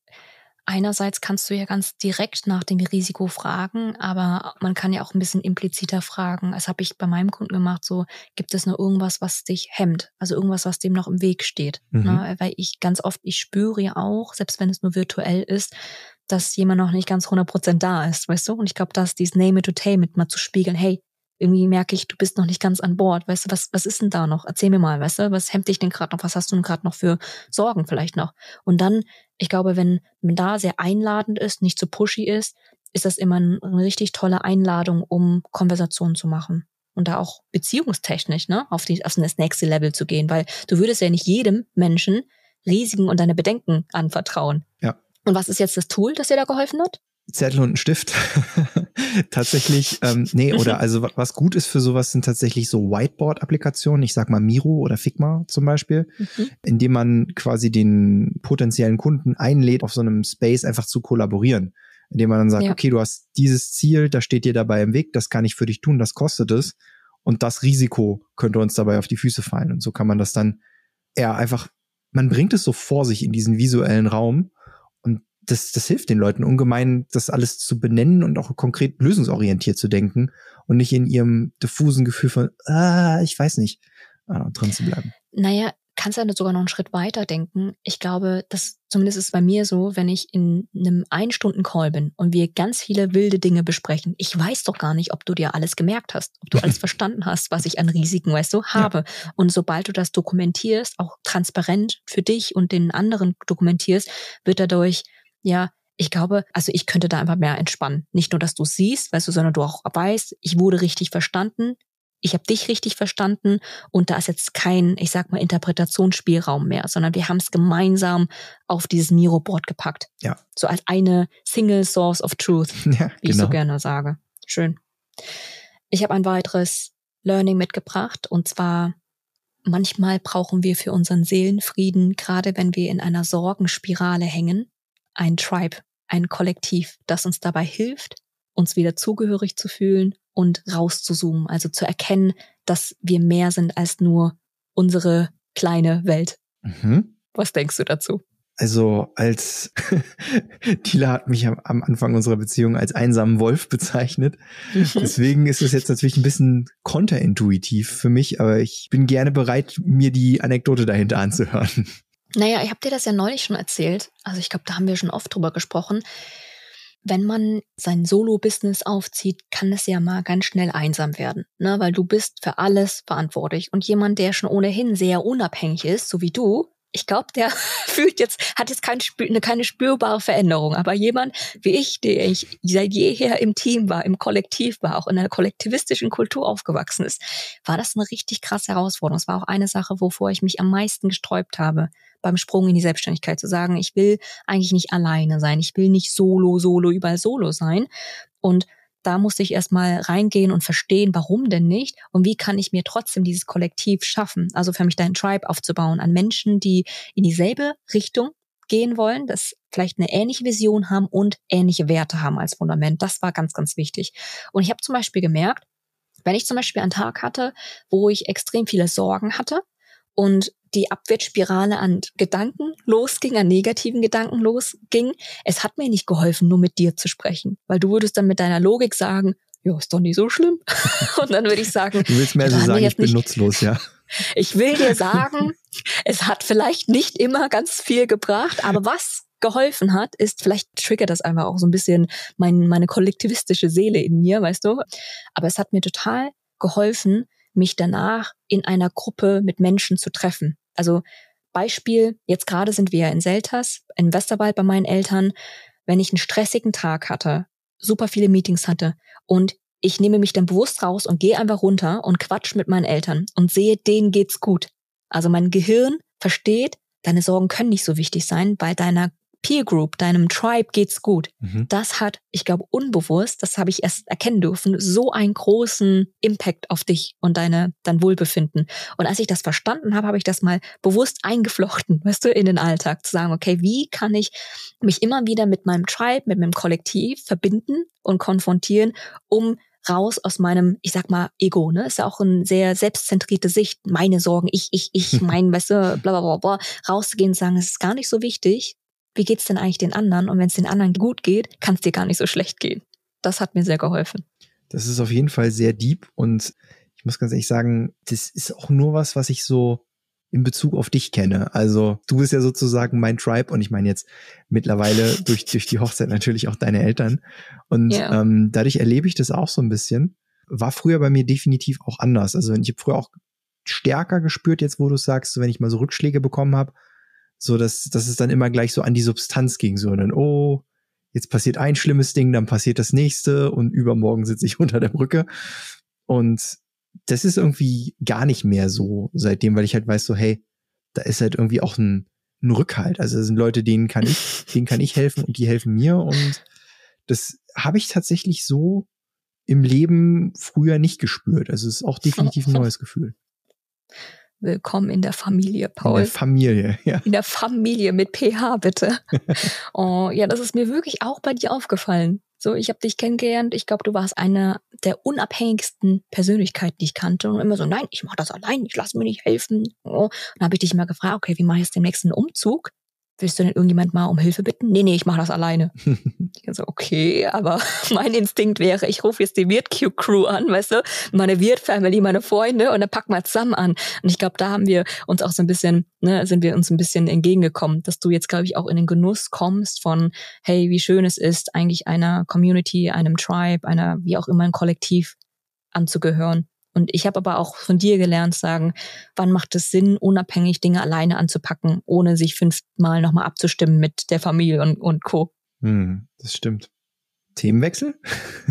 Einerseits kannst du ja ganz direkt nach dem Risiko fragen, aber man kann ja auch ein bisschen impliziter fragen. Das habe ich bei meinem Kunden gemacht, so gibt es noch irgendwas, was dich hemmt? Also irgendwas, was dem noch im Weg steht. Mhm. Ne? Weil ich ganz oft, ich spüre ja auch, selbst wenn es nur virtuell ist, dass jemand noch nicht ganz 100% da ist, weißt du? Und ich glaube, dass dieses Name it to tame it mal zu spiegeln, hey, irgendwie merke ich, du bist noch nicht ganz an Bord. Weißt du, was, was ist denn da noch? Erzähl mir mal, weißt du, was hemmt dich denn gerade noch? Was hast du denn gerade noch für Sorgen vielleicht noch? Und dann, ich glaube, wenn man da sehr einladend ist, nicht zu pushy ist, ist das immer eine richtig tolle Einladung, um Konversationen zu machen. Und da auch beziehungstechnisch, ne, auf, die, auf das nächste Level zu gehen, weil du würdest ja nicht jedem Menschen Risiken und deine Bedenken anvertrauen. Ja. Und was ist jetzt das Tool, das dir da geholfen hat? Zettel und einen Stift. (laughs) tatsächlich, ähm, nee, oder also was gut ist für sowas sind tatsächlich so Whiteboard-Applikationen, ich sag mal Miro oder Figma zum Beispiel, mhm. indem man quasi den potenziellen Kunden einlädt, auf so einem Space einfach zu kollaborieren. Indem man dann sagt, ja. okay, du hast dieses Ziel, das steht dir dabei im Weg, das kann ich für dich tun, das kostet es. Und das Risiko könnte uns dabei auf die Füße fallen. Und so kann man das dann eher einfach, man bringt es so vor sich in diesen visuellen Raum das, das hilft den Leuten ungemein, das alles zu benennen und auch konkret lösungsorientiert zu denken und nicht in ihrem diffusen Gefühl von, ah, ich weiß nicht, äh, drin zu bleiben. Naja, kannst ja sogar noch einen Schritt weiter denken. Ich glaube, das zumindest ist bei mir so, wenn ich in einem Ein-Stunden-Call bin und wir ganz viele wilde Dinge besprechen. Ich weiß doch gar nicht, ob du dir alles gemerkt hast, ob du alles (laughs) verstanden hast, was ich an Risiken, weißt du, habe. Ja. Und sobald du das dokumentierst, auch transparent für dich und den anderen dokumentierst, wird dadurch ja, ich glaube, also ich könnte da einfach mehr entspannen. Nicht nur, dass du siehst, weißt du, sondern du auch weißt, ich wurde richtig verstanden, ich habe dich richtig verstanden und da ist jetzt kein, ich sag mal, Interpretationsspielraum mehr, sondern wir haben es gemeinsam auf dieses Miro-Board gepackt. Ja. So als eine Single Source of Truth, (laughs) ja, wie genau. ich so genau. gerne sage. Schön. Ich habe ein weiteres Learning mitgebracht und zwar manchmal brauchen wir für unseren Seelenfrieden, gerade wenn wir in einer Sorgenspirale hängen, ein Tribe, ein Kollektiv, das uns dabei hilft, uns wieder zugehörig zu fühlen und rauszuzoomen, also zu erkennen, dass wir mehr sind als nur unsere kleine Welt. Mhm. Was denkst du dazu? Also als (laughs) Tila hat mich am, am, Anfang unserer Beziehung als einsamen Wolf bezeichnet. Mhm. Deswegen ist es jetzt natürlich ein bisschen konterintuitiv für mich, aber ich bin gerne bereit, mir die Anekdote dahinter anzuhören. Naja, ich habe dir das ja neulich schon erzählt. Also ich glaube, da haben wir schon oft drüber gesprochen. Wenn man sein Solo-Business aufzieht, kann es ja mal ganz schnell einsam werden, ne? weil du bist für alles verantwortlich. Und jemand, der schon ohnehin sehr unabhängig ist, so wie du, ich glaube, der (laughs) fühlt jetzt, hat jetzt kein, eine, keine spürbare Veränderung. Aber jemand wie ich, der ich seit jeher im Team war, im Kollektiv war, auch in einer kollektivistischen Kultur aufgewachsen ist, war das eine richtig krasse Herausforderung. Es war auch eine Sache, wovor ich mich am meisten gesträubt habe beim Sprung in die Selbstständigkeit zu sagen, ich will eigentlich nicht alleine sein, ich will nicht solo, solo, überall solo sein. Und da musste ich erstmal reingehen und verstehen, warum denn nicht und wie kann ich mir trotzdem dieses Kollektiv schaffen. Also für mich dein Tribe aufzubauen an Menschen, die in dieselbe Richtung gehen wollen, das vielleicht eine ähnliche Vision haben und ähnliche Werte haben als Fundament. Das war ganz, ganz wichtig. Und ich habe zum Beispiel gemerkt, wenn ich zum Beispiel einen Tag hatte, wo ich extrem viele Sorgen hatte und die Abwärtsspirale an Gedanken losging, an negativen Gedanken losging. Es hat mir nicht geholfen, nur mit dir zu sprechen, weil du würdest dann mit deiner Logik sagen, ja, ist doch nicht so schlimm. (laughs) Und dann würde ich sagen, du willst mir also sagen, ich bin nutzlos, ja. (laughs) Ich will dir sagen, es hat vielleicht nicht immer ganz viel gebracht, aber was geholfen hat, ist, vielleicht triggert das einfach auch so ein bisschen mein, meine kollektivistische Seele in mir, weißt du? Aber es hat mir total geholfen, mich danach in einer Gruppe mit Menschen zu treffen. Also Beispiel, jetzt gerade sind wir in Selters, in Westerwald bei meinen Eltern. Wenn ich einen stressigen Tag hatte, super viele Meetings hatte und ich nehme mich dann bewusst raus und gehe einfach runter und quatsch mit meinen Eltern und sehe, denen geht's gut. Also mein Gehirn versteht, deine Sorgen können nicht so wichtig sein, weil deiner Peer Group, deinem Tribe geht's gut. Mhm. Das hat, ich glaube, unbewusst, das habe ich erst erkennen dürfen, so einen großen Impact auf dich und deine, dein Wohlbefinden. Und als ich das verstanden habe, habe ich das mal bewusst eingeflochten, weißt du, in den Alltag, zu sagen, okay, wie kann ich mich immer wieder mit meinem Tribe, mit meinem Kollektiv verbinden und konfrontieren, um raus aus meinem, ich sag mal, Ego, ne? Ist ja auch eine sehr selbstzentrierte Sicht. Meine Sorgen, ich, ich, ich, (laughs) mein, weißt du, bla, bla, bla, bla, rauszugehen und sagen, es ist gar nicht so wichtig wie geht's denn eigentlich den anderen? Und wenn es den anderen gut geht, kann es dir gar nicht so schlecht gehen. Das hat mir sehr geholfen. Das ist auf jeden Fall sehr deep und ich muss ganz ehrlich sagen, das ist auch nur was, was ich so in Bezug auf dich kenne. Also du bist ja sozusagen mein Tribe und ich meine jetzt mittlerweile (laughs) durch, durch die Hochzeit natürlich auch deine Eltern. Und yeah. ähm, dadurch erlebe ich das auch so ein bisschen. War früher bei mir definitiv auch anders. Also ich habe früher auch stärker gespürt, jetzt wo du sagst, wenn ich mal so Rückschläge bekommen habe, so dass, dass es dann immer gleich so an die Substanz ging, so dann, oh, jetzt passiert ein schlimmes Ding, dann passiert das nächste und übermorgen sitze ich (laughs) unter der Brücke. Und das ist irgendwie gar nicht mehr so seitdem, weil ich halt weiß, so, hey, da ist halt irgendwie auch ein, ein Rückhalt. Also das sind Leute, denen kann ich, (laughs) denen kann ich helfen und die helfen mir. Und das habe ich tatsächlich so im Leben früher nicht gespürt. Also es ist auch definitiv ein (laughs) neues Gefühl. Willkommen in der Familie, Paul. In der Familie, (laughs) ja. In der Familie mit PH, bitte. (laughs) oh, ja, das ist mir wirklich auch bei dir aufgefallen. So, ich habe dich kennengelernt. Ich glaube, du warst eine der unabhängigsten Persönlichkeiten, die ich kannte. Und immer so, nein, ich mache das allein, ich lasse mir nicht helfen. Oh. Dann habe ich dich immer gefragt, okay, wie mache ich jetzt den nächsten Umzug? Willst du denn irgendjemand mal um Hilfe bitten? Nee, nee, ich mache das alleine. (laughs) ich so, okay, aber (laughs) mein Instinkt wäre, ich rufe jetzt die Weird Crew an, weißt du, meine Weird Family, meine Freunde und dann packen wir zusammen an. Und ich glaube, da haben wir uns auch so ein bisschen, ne, sind wir uns ein bisschen entgegengekommen, dass du jetzt, glaube ich, auch in den Genuss kommst von, hey, wie schön es ist, eigentlich einer Community, einem Tribe, einer, wie auch immer, ein Kollektiv anzugehören. Und ich habe aber auch von dir gelernt, sagen, wann macht es Sinn, unabhängig Dinge alleine anzupacken, ohne sich fünfmal nochmal abzustimmen mit der Familie und, und Co. Hm, das stimmt. Themenwechsel?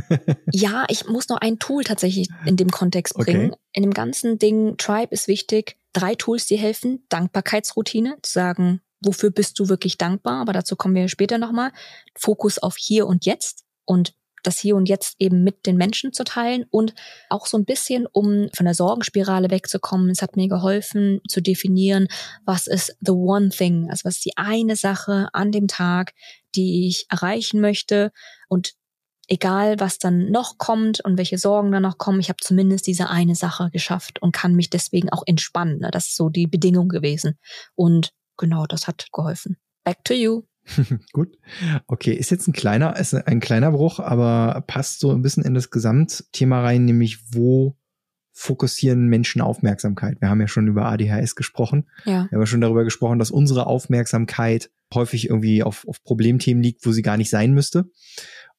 (laughs) ja, ich muss noch ein Tool tatsächlich in dem Kontext bringen. Okay. In dem ganzen Ding, Tribe ist wichtig. Drei Tools, die helfen. Dankbarkeitsroutine, zu sagen, wofür bist du wirklich dankbar? Aber dazu kommen wir später nochmal. Fokus auf hier und jetzt und das Hier und Jetzt eben mit den Menschen zu teilen und auch so ein bisschen, um von der Sorgenspirale wegzukommen. Es hat mir geholfen zu definieren, was ist the one thing, also was ist die eine Sache an dem Tag, die ich erreichen möchte und egal was dann noch kommt und welche Sorgen dann noch kommen, ich habe zumindest diese eine Sache geschafft und kann mich deswegen auch entspannen. Ne? Das ist so die Bedingung gewesen. Und genau, das hat geholfen. Back to you. (laughs) Gut. Okay, ist jetzt ein kleiner, ist ein kleiner Bruch, aber passt so ein bisschen in das Gesamtthema rein, nämlich wo fokussieren Menschen Aufmerksamkeit? Wir haben ja schon über ADHS gesprochen. Ja. Wir haben ja schon darüber gesprochen, dass unsere Aufmerksamkeit häufig irgendwie auf, auf Problemthemen liegt, wo sie gar nicht sein müsste.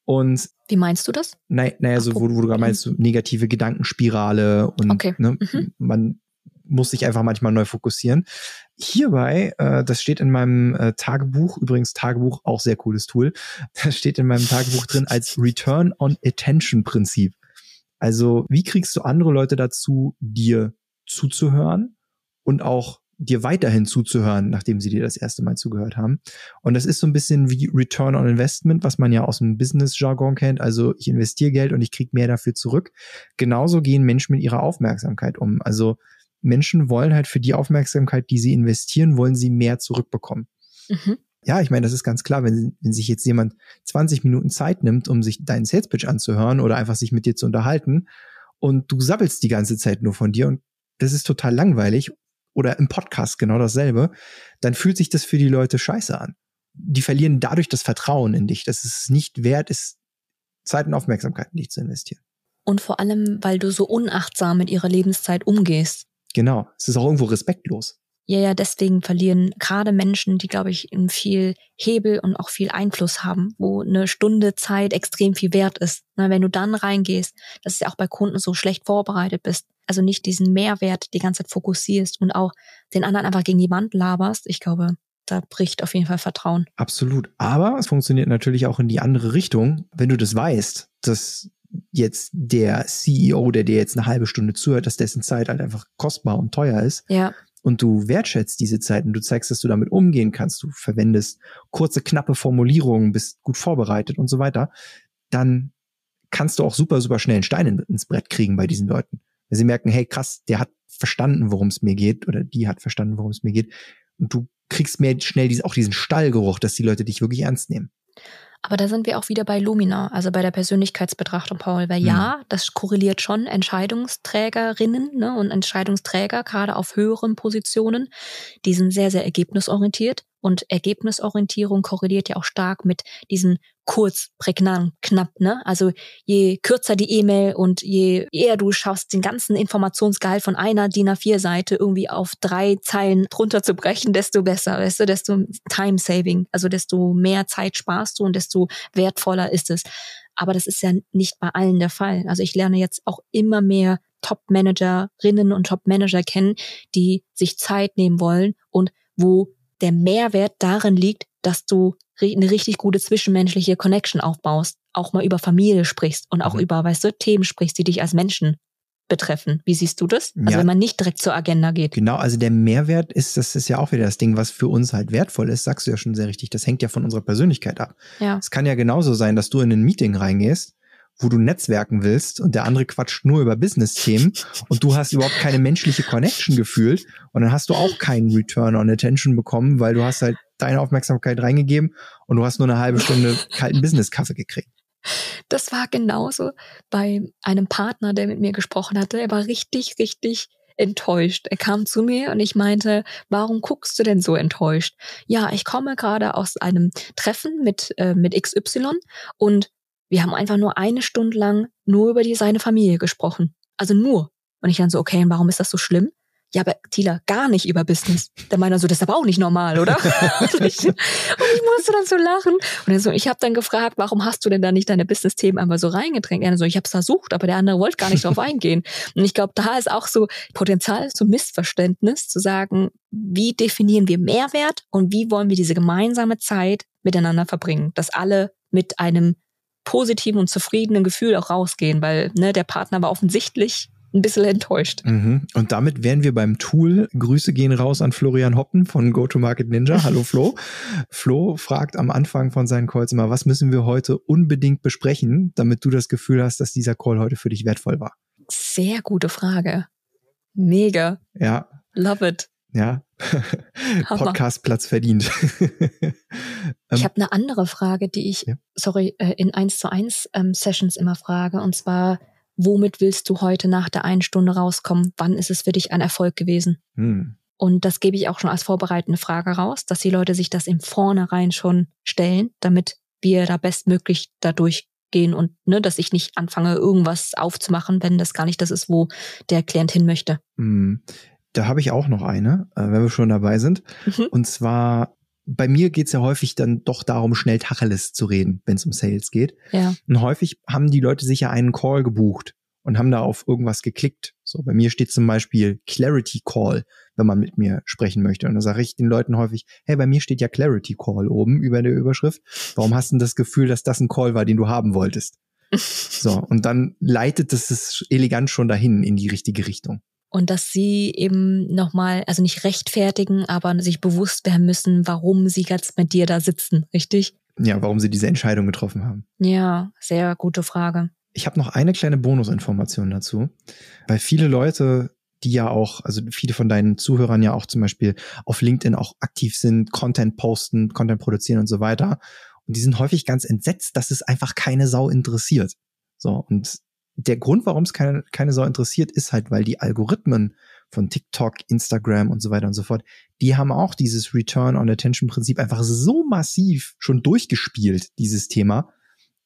Und wie meinst du das? Naja, naja so, wo, wo du gerade meinst, so negative Gedankenspirale und okay. ne, mhm. man muss sich einfach manchmal neu fokussieren. Hierbei, äh, das steht in meinem äh, Tagebuch, übrigens Tagebuch, auch sehr cooles Tool, (laughs) das steht in meinem Tagebuch drin als Return on Attention Prinzip. Also, wie kriegst du andere Leute dazu, dir zuzuhören und auch dir weiterhin zuzuhören, nachdem sie dir das erste Mal zugehört haben. Und das ist so ein bisschen wie Return on Investment, was man ja aus dem Business-Jargon kennt. Also ich investiere Geld und ich kriege mehr dafür zurück. Genauso gehen Menschen mit ihrer Aufmerksamkeit um. Also Menschen wollen halt für die Aufmerksamkeit, die sie investieren, wollen sie mehr zurückbekommen. Mhm. Ja, ich meine, das ist ganz klar, wenn, wenn sich jetzt jemand 20 Minuten Zeit nimmt, um sich deinen Sales Pitch anzuhören oder einfach sich mit dir zu unterhalten und du sabbelst die ganze Zeit nur von dir und das ist total langweilig oder im Podcast genau dasselbe, dann fühlt sich das für die Leute scheiße an. Die verlieren dadurch das Vertrauen in dich, dass es nicht wert ist, Zeit und Aufmerksamkeit in dich zu investieren. Und vor allem, weil du so unachtsam mit ihrer Lebenszeit umgehst. Genau. Es ist auch irgendwo respektlos. Ja, ja, deswegen verlieren gerade Menschen, die, glaube ich, viel Hebel und auch viel Einfluss haben, wo eine Stunde Zeit extrem viel wert ist. Na, wenn du dann reingehst, dass ist ja auch bei Kunden so schlecht vorbereitet bist, also nicht diesen Mehrwert die ganze Zeit fokussierst und auch den anderen einfach gegen die Wand laberst, ich glaube, da bricht auf jeden Fall Vertrauen. Absolut. Aber es funktioniert natürlich auch in die andere Richtung, wenn du das weißt, dass jetzt der CEO, der dir jetzt eine halbe Stunde zuhört, dass dessen Zeit halt einfach kostbar und teuer ist. Ja. Und du wertschätzt diese Zeit und du zeigst, dass du damit umgehen kannst. Du verwendest kurze, knappe Formulierungen, bist gut vorbereitet und so weiter. Dann kannst du auch super, super schnell einen Stein ins Brett kriegen bei diesen Leuten. Weil sie merken, hey, krass, der hat verstanden, worum es mir geht oder die hat verstanden, worum es mir geht. Und du kriegst mehr schnell auch diesen Stallgeruch, dass die Leute dich wirklich ernst nehmen. Aber da sind wir auch wieder bei Lumina, also bei der Persönlichkeitsbetrachtung, Paul. Weil mhm. ja, das korreliert schon Entscheidungsträgerinnen ne, und Entscheidungsträger, gerade auf höheren Positionen, die sind sehr, sehr ergebnisorientiert. Und Ergebnisorientierung korreliert ja auch stark mit diesen kurz, prägnant, knapp, ne? Also je kürzer die E-Mail und je eher du schaffst, den ganzen Informationsgehalt von einer DIN A4-Seite irgendwie auf drei Zeilen drunter zu brechen, desto besser, weißt du, desto Time Saving, also desto mehr Zeit sparst du und desto wertvoller ist es. Aber das ist ja nicht bei allen der Fall. Also ich lerne jetzt auch immer mehr Top-Managerinnen und Top-Manager kennen, die sich Zeit nehmen wollen und wo der Mehrwert darin liegt, dass du eine richtig gute zwischenmenschliche Connection aufbaust, auch mal über Familie sprichst und auch mhm. über, weißt du, Themen sprichst, die dich als Menschen betreffen. Wie siehst du das? Also ja, wenn man nicht direkt zur Agenda geht. Genau, also der Mehrwert ist, das ist ja auch wieder das Ding, was für uns halt wertvoll ist, sagst du ja schon sehr richtig. Das hängt ja von unserer Persönlichkeit ab. Ja. Es kann ja genauso sein, dass du in ein Meeting reingehst wo du netzwerken willst und der andere quatscht nur über Business-Themen und du hast überhaupt keine menschliche Connection gefühlt und dann hast du auch keinen Return on Attention bekommen, weil du hast halt deine Aufmerksamkeit reingegeben und du hast nur eine halbe Stunde kalten Business-Kaffee gekriegt. Das war genauso bei einem Partner, der mit mir gesprochen hatte. Er war richtig, richtig enttäuscht. Er kam zu mir und ich meinte, warum guckst du denn so enttäuscht? Ja, ich komme gerade aus einem Treffen mit, äh, mit XY und wir haben einfach nur eine Stunde lang nur über die, seine Familie gesprochen. Also nur. Und ich dann so, okay, und warum ist das so schlimm? Ja, aber Tila, gar nicht über Business. Der meinte so, das ist aber auch nicht normal, oder? (laughs) und, ich, und ich musste dann so lachen. Und dann so, ich habe dann gefragt, warum hast du denn da nicht deine Business-Themen einmal so reingedrängt? Er so, ich habe es versucht, aber der andere wollte gar nicht drauf (laughs) eingehen. Und ich glaube, da ist auch so Potenzial zum Missverständnis, zu sagen, wie definieren wir Mehrwert und wie wollen wir diese gemeinsame Zeit miteinander verbringen, dass alle mit einem positiven und zufriedenen Gefühl auch rausgehen, weil ne, der Partner war offensichtlich ein bisschen enttäuscht. Mhm. Und damit wären wir beim Tool. Grüße gehen raus an Florian Hoppen von Go-to-Market Ninja. (laughs) Hallo Flo. Flo fragt am Anfang von seinen Calls immer, was müssen wir heute unbedingt besprechen, damit du das Gefühl hast, dass dieser Call heute für dich wertvoll war? Sehr gute Frage. Mega. Ja. Love it. Ja. (laughs) Podcastplatz verdient. (laughs) ich habe eine andere Frage, die ich, ja. sorry, äh, in 1 zu 1 ähm, Sessions immer frage. Und zwar, womit willst du heute nach der einen Stunde rauskommen? Wann ist es für dich ein Erfolg gewesen? Hm. Und das gebe ich auch schon als vorbereitende Frage raus, dass die Leute sich das im Vornherein schon stellen, damit wir da bestmöglich dadurch gehen und ne, dass ich nicht anfange, irgendwas aufzumachen, wenn das gar nicht das ist, wo der Klient hin möchte. Hm. Da habe ich auch noch eine, äh, wenn wir schon dabei sind. Mhm. Und zwar, bei mir geht's ja häufig dann doch darum, schnell Tacheles zu reden, wenn es um Sales geht. Ja. Und häufig haben die Leute sich ja einen Call gebucht und haben da auf irgendwas geklickt. So, bei mir steht zum Beispiel Clarity Call, wenn man mit mir sprechen möchte. Und da sage ich den Leuten häufig, hey, bei mir steht ja Clarity Call oben über der Überschrift. Warum hast du denn das Gefühl, dass das ein Call war, den du haben wolltest? (laughs) so, und dann leitet es elegant schon dahin in die richtige Richtung und dass sie eben nochmal, also nicht rechtfertigen, aber sich bewusst werden müssen, warum sie jetzt mit dir da sitzen, richtig? Ja, warum sie diese Entscheidung getroffen haben. Ja, sehr gute Frage. Ich habe noch eine kleine Bonusinformation dazu, weil viele Leute, die ja auch, also viele von deinen Zuhörern ja auch zum Beispiel auf LinkedIn auch aktiv sind, Content posten, Content produzieren und so weiter. Und die sind häufig ganz entsetzt, dass es einfach keine Sau interessiert. So, und der Grund, warum es keine, keine Sau interessiert, ist halt, weil die Algorithmen von TikTok, Instagram und so weiter und so fort, die haben auch dieses Return on Attention Prinzip einfach so massiv schon durchgespielt, dieses Thema,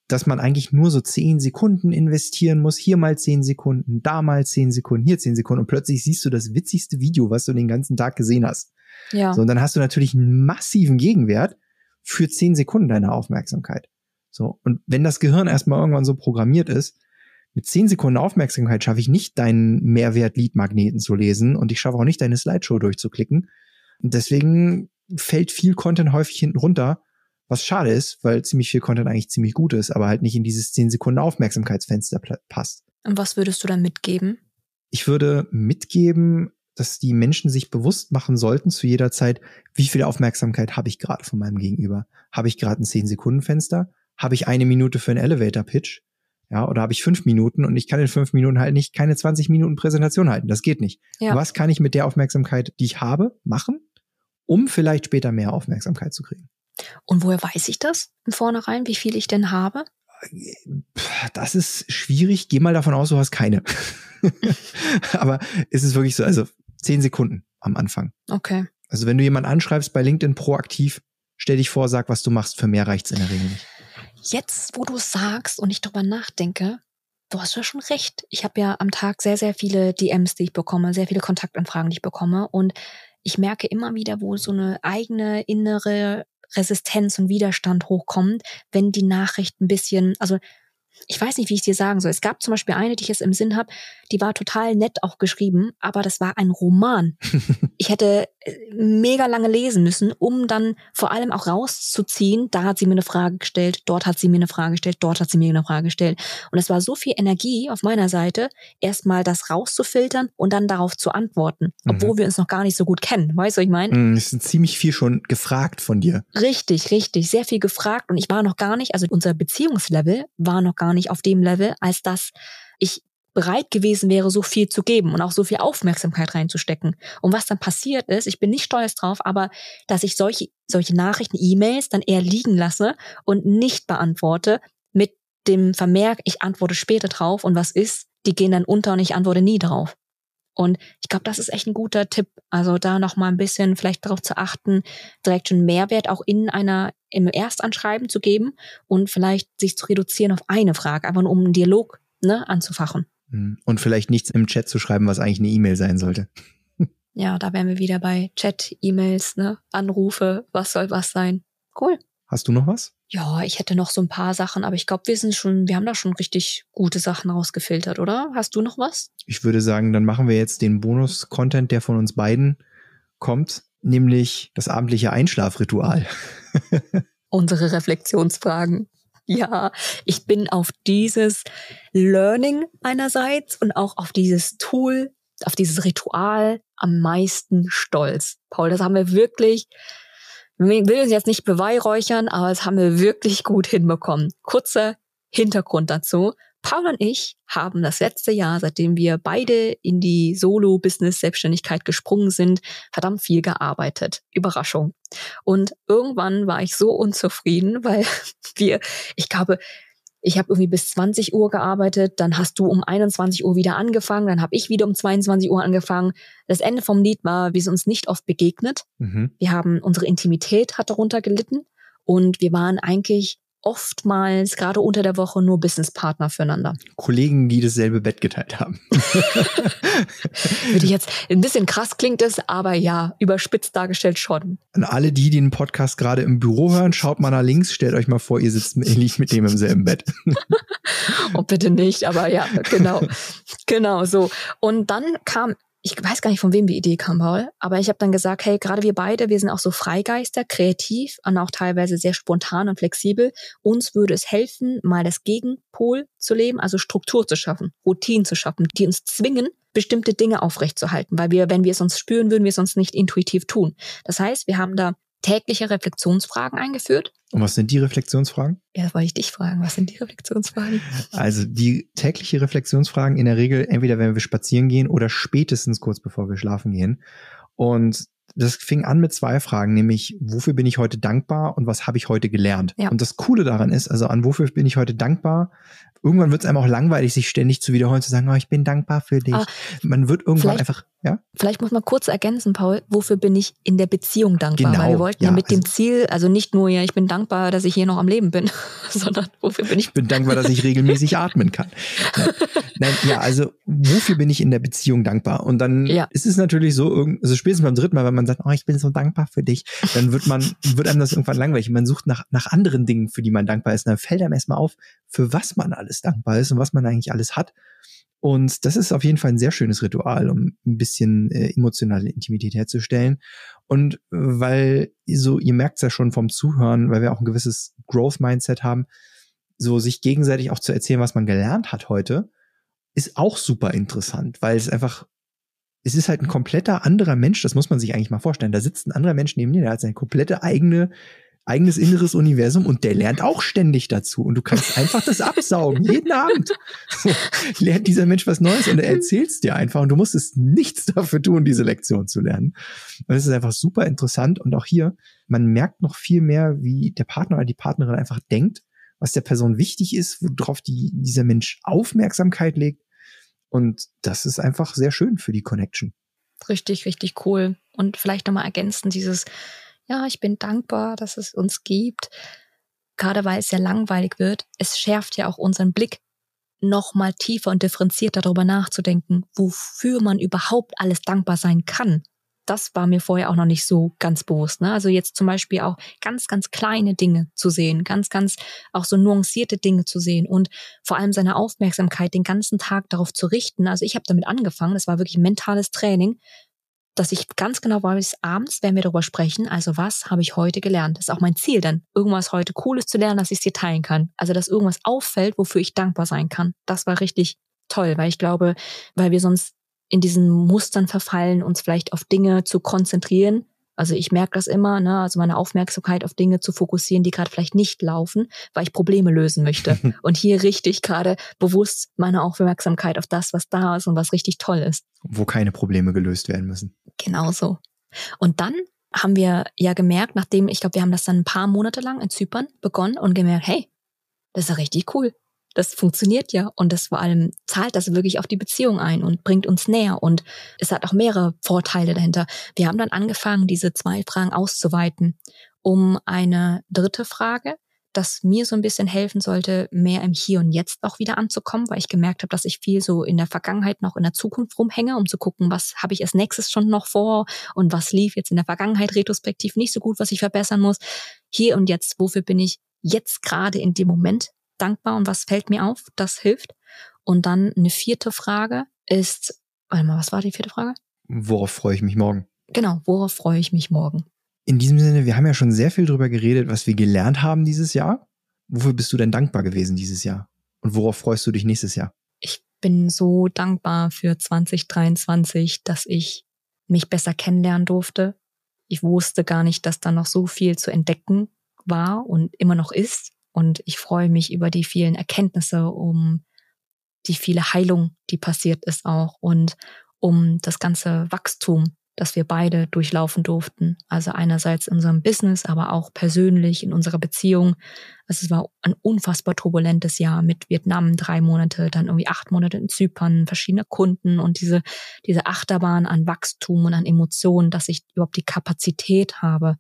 dass man eigentlich nur so zehn Sekunden investieren muss. Hier mal zehn Sekunden, da mal zehn Sekunden, hier zehn Sekunden und plötzlich siehst du das witzigste Video, was du den ganzen Tag gesehen hast. Ja. So, und dann hast du natürlich einen massiven Gegenwert für zehn Sekunden deiner Aufmerksamkeit. So. Und wenn das Gehirn erstmal irgendwann so programmiert ist, mit zehn Sekunden Aufmerksamkeit schaffe ich nicht deinen Mehrwert-Lead-Magneten zu lesen und ich schaffe auch nicht deine Slideshow durchzuklicken. Und deswegen fällt viel Content häufig hinten runter, Was schade ist, weil ziemlich viel Content eigentlich ziemlich gut ist, aber halt nicht in dieses 10 Sekunden Aufmerksamkeitsfenster passt. Und was würdest du dann mitgeben? Ich würde mitgeben, dass die Menschen sich bewusst machen sollten zu jeder Zeit, wie viel Aufmerksamkeit habe ich gerade von meinem Gegenüber? Habe ich gerade ein 10-Sekunden-Fenster? Habe ich eine Minute für einen Elevator-Pitch? Ja, oder habe ich fünf Minuten und ich kann in fünf Minuten halt nicht keine 20 Minuten Präsentation halten. Das geht nicht. Ja. Was kann ich mit der Aufmerksamkeit, die ich habe, machen, um vielleicht später mehr Aufmerksamkeit zu kriegen? Und woher weiß ich das im Vornherein, wie viel ich denn habe? Das ist schwierig. Geh mal davon aus, du hast keine. (laughs) Aber ist es wirklich so, also zehn Sekunden am Anfang. Okay. Also wenn du jemanden anschreibst bei LinkedIn proaktiv, stell dich vor, sag, was du machst. Für mehr reicht's in der Regel nicht. Jetzt, wo du es sagst und ich drüber nachdenke, du hast ja schon recht. Ich habe ja am Tag sehr, sehr viele DMs, die ich bekomme, sehr viele Kontaktanfragen, die ich bekomme. Und ich merke immer wieder, wo so eine eigene innere Resistenz und Widerstand hochkommt, wenn die Nachricht ein bisschen, also ich weiß nicht, wie ich dir sagen soll. Es gab zum Beispiel eine, die ich jetzt im Sinn habe, die war total nett auch geschrieben, aber das war ein Roman. (laughs) ich hätte mega lange lesen müssen, um dann vor allem auch rauszuziehen, da hat sie mir eine Frage gestellt, dort hat sie mir eine Frage gestellt, dort hat sie mir eine Frage gestellt. Und es war so viel Energie auf meiner Seite, erstmal das rauszufiltern und dann darauf zu antworten, obwohl mhm. wir uns noch gar nicht so gut kennen. Weißt du, was ich meine? Mhm, es ist ziemlich viel schon gefragt von dir. Richtig, richtig. Sehr viel gefragt und ich war noch gar nicht, also unser Beziehungslevel war noch gar nicht auf dem Level, als dass ich bereit gewesen wäre, so viel zu geben und auch so viel Aufmerksamkeit reinzustecken. Und was dann passiert ist, ich bin nicht stolz drauf, aber dass ich solche, solche Nachrichten, E-Mails dann eher liegen lasse und nicht beantworte mit dem Vermerk, ich antworte später drauf und was ist, die gehen dann unter und ich antworte nie drauf. Und ich glaube, das ist echt ein guter Tipp. Also da noch mal ein bisschen vielleicht darauf zu achten, direkt schon Mehrwert auch in einer im Erstanschreiben zu geben und vielleicht sich zu reduzieren auf eine Frage, einfach nur um einen Dialog ne, anzufachen. Hm. Und vielleicht nichts im Chat zu schreiben, was eigentlich eine E-Mail sein sollte. Ja, da wären wir wieder bei Chat, E-Mails, ne? Anrufe, was soll was sein. Cool. Hast du noch was? Ja, ich hätte noch so ein paar Sachen, aber ich glaube, wir sind schon, wir haben da schon richtig gute Sachen rausgefiltert, oder? Hast du noch was? Ich würde sagen, dann machen wir jetzt den Bonus-Content, der von uns beiden kommt, nämlich das abendliche Einschlafritual. (laughs) Unsere Reflexionsfragen ja, ich bin auf dieses Learning einerseits und auch auf dieses Tool, auf dieses Ritual am meisten stolz. Paul, das haben wir wirklich, ich will uns jetzt nicht beweihräuchern, aber das haben wir wirklich gut hinbekommen. Kurzer Hintergrund dazu. Paul und ich haben das letzte Jahr, seitdem wir beide in die Solo-Business-Selbstständigkeit gesprungen sind, verdammt viel gearbeitet. Überraschung. Und irgendwann war ich so unzufrieden, (laughs) weil wir, ich glaube, ich habe irgendwie bis 20 Uhr gearbeitet, dann hast du um 21 Uhr wieder angefangen, dann habe ich wieder um 22 Uhr angefangen. Das Ende vom Lied war, wir sind uns nicht oft begegnet. Mhm. Wir haben, unsere Intimität hat darunter gelitten und wir waren eigentlich oftmals gerade unter der Woche nur Businesspartner füreinander. Kollegen, die dasselbe Bett geteilt haben. (laughs) Würde ich jetzt ein bisschen krass klingt es, aber ja, überspitzt dargestellt schon. An alle die, die den Podcast gerade im Büro hören, schaut mal nach links, stellt euch mal vor, ihr sitzt ähnlich mit dem im selben Bett. (laughs) oh, bitte nicht, aber ja, genau. (laughs) genau so. Und dann kam ich weiß gar nicht, von wem die Idee kam, Paul, aber ich habe dann gesagt, hey, gerade wir beide, wir sind auch so Freigeister, kreativ und auch teilweise sehr spontan und flexibel. Uns würde es helfen, mal das Gegenpol zu leben, also Struktur zu schaffen, Routinen zu schaffen, die uns zwingen, bestimmte Dinge aufrechtzuerhalten, weil wir, wenn wir es uns spüren, würden wir es uns nicht intuitiv tun. Das heißt, wir haben da tägliche Reflexionsfragen eingeführt. Und was sind die Reflexionsfragen? Ja, das wollte ich dich fragen. Was sind die Reflexionsfragen? Also die tägliche Reflexionsfragen in der Regel entweder wenn wir spazieren gehen oder spätestens kurz bevor wir schlafen gehen. Und das fing an mit zwei Fragen, nämlich wofür bin ich heute dankbar und was habe ich heute gelernt? Ja. Und das Coole daran ist, also an wofür bin ich heute dankbar, irgendwann wird es einem auch langweilig, sich ständig zu wiederholen, zu sagen, oh, ich bin dankbar für dich. Ah, man wird irgendwann einfach, ja? Vielleicht muss man kurz ergänzen, Paul, wofür bin ich in der Beziehung dankbar? Genau, Weil wir wollten ja, ja mit also, dem Ziel, also nicht nur, ja, ich bin dankbar, dass ich hier noch am Leben bin, (laughs) sondern wofür bin ich? Ich bin dankbar, dass ich regelmäßig atmen kann. Nein. Nein, ja, also wofür bin ich in der Beziehung dankbar? Und dann ja. ist es natürlich so, also spätestens beim dritten Mal, wenn man sagt, oh, ich bin so dankbar für dich, dann wird man, wird einem das irgendwann langweilig. Man sucht nach, nach anderen Dingen, für die man dankbar ist. Und dann fällt einem erstmal auf, für was man alles dankbar ist und was man eigentlich alles hat. Und das ist auf jeden Fall ein sehr schönes Ritual, um ein bisschen äh, emotionale Intimität herzustellen. Und äh, weil so, ihr merkt es ja schon vom Zuhören, weil wir auch ein gewisses Growth-Mindset haben, so sich gegenseitig auch zu erzählen, was man gelernt hat heute, ist auch super interessant, weil es einfach, es ist halt ein kompletter anderer Mensch, das muss man sich eigentlich mal vorstellen. Da sitzt ein anderer Mensch neben dir, der hat seine komplette eigene eigenes inneres Universum und der lernt auch ständig dazu. Und du kannst einfach das absaugen, jeden Abend. (laughs) lernt dieser Mensch was Neues und er erzählt es dir einfach und du musstest nichts dafür tun, diese Lektion zu lernen. Und es ist einfach super interessant und auch hier, man merkt noch viel mehr, wie der Partner oder die Partnerin einfach denkt, was der Person wichtig ist, worauf die, dieser Mensch Aufmerksamkeit legt. Und das ist einfach sehr schön für die Connection. Richtig, richtig cool. Und vielleicht nochmal ergänzen, dieses, ja, ich bin dankbar, dass es uns gibt, gerade weil es sehr langweilig wird. Es schärft ja auch unseren Blick, noch mal tiefer und differenzierter darüber nachzudenken, wofür man überhaupt alles dankbar sein kann. Das war mir vorher auch noch nicht so ganz bewusst. Ne? Also jetzt zum Beispiel auch ganz, ganz kleine Dinge zu sehen, ganz, ganz auch so nuancierte Dinge zu sehen und vor allem seine Aufmerksamkeit den ganzen Tag darauf zu richten. Also ich habe damit angefangen, das war wirklich mentales Training, dass ich ganz genau weiß, abends werden wir darüber sprechen, also was habe ich heute gelernt. Das ist auch mein Ziel dann, irgendwas heute Cooles zu lernen, dass ich es dir teilen kann. Also, dass irgendwas auffällt, wofür ich dankbar sein kann. Das war richtig toll, weil ich glaube, weil wir sonst in diesen Mustern verfallen, uns vielleicht auf Dinge zu konzentrieren, also ich merke das immer, ne, also meine Aufmerksamkeit auf Dinge zu fokussieren, die gerade vielleicht nicht laufen, weil ich Probleme lösen möchte. (laughs) und hier richte ich gerade bewusst meine Aufmerksamkeit auf das, was da ist und was richtig toll ist. Wo keine Probleme gelöst werden müssen. Genau so. Und dann haben wir ja gemerkt, nachdem, ich glaube, wir haben das dann ein paar Monate lang in Zypern begonnen und gemerkt, hey, das ist ja richtig cool das funktioniert ja und das vor allem zahlt das wirklich auf die Beziehung ein und bringt uns näher und es hat auch mehrere Vorteile dahinter. Wir haben dann angefangen, diese zwei Fragen auszuweiten um eine dritte Frage, das mir so ein bisschen helfen sollte, mehr im Hier und Jetzt auch wieder anzukommen, weil ich gemerkt habe, dass ich viel so in der Vergangenheit noch in der Zukunft rumhänge, um zu gucken, was habe ich als nächstes schon noch vor und was lief jetzt in der Vergangenheit retrospektiv nicht so gut, was ich verbessern muss. Hier und jetzt, wofür bin ich jetzt gerade in dem Moment dankbar und was fällt mir auf? Das hilft. Und dann eine vierte Frage ist, warte mal, was war die vierte Frage? Worauf freue ich mich morgen? Genau, worauf freue ich mich morgen? In diesem Sinne, wir haben ja schon sehr viel darüber geredet, was wir gelernt haben dieses Jahr. Wofür bist du denn dankbar gewesen dieses Jahr? Und worauf freust du dich nächstes Jahr? Ich bin so dankbar für 2023, dass ich mich besser kennenlernen durfte. Ich wusste gar nicht, dass da noch so viel zu entdecken war und immer noch ist. Und ich freue mich über die vielen Erkenntnisse, um die viele Heilung, die passiert ist auch und um das ganze Wachstum, das wir beide durchlaufen durften. Also einerseits in unserem Business, aber auch persönlich in unserer Beziehung. Also es war ein unfassbar turbulentes Jahr mit Vietnam drei Monate, dann irgendwie acht Monate in Zypern, verschiedene Kunden und diese, diese Achterbahn an Wachstum und an Emotionen, dass ich überhaupt die Kapazität habe,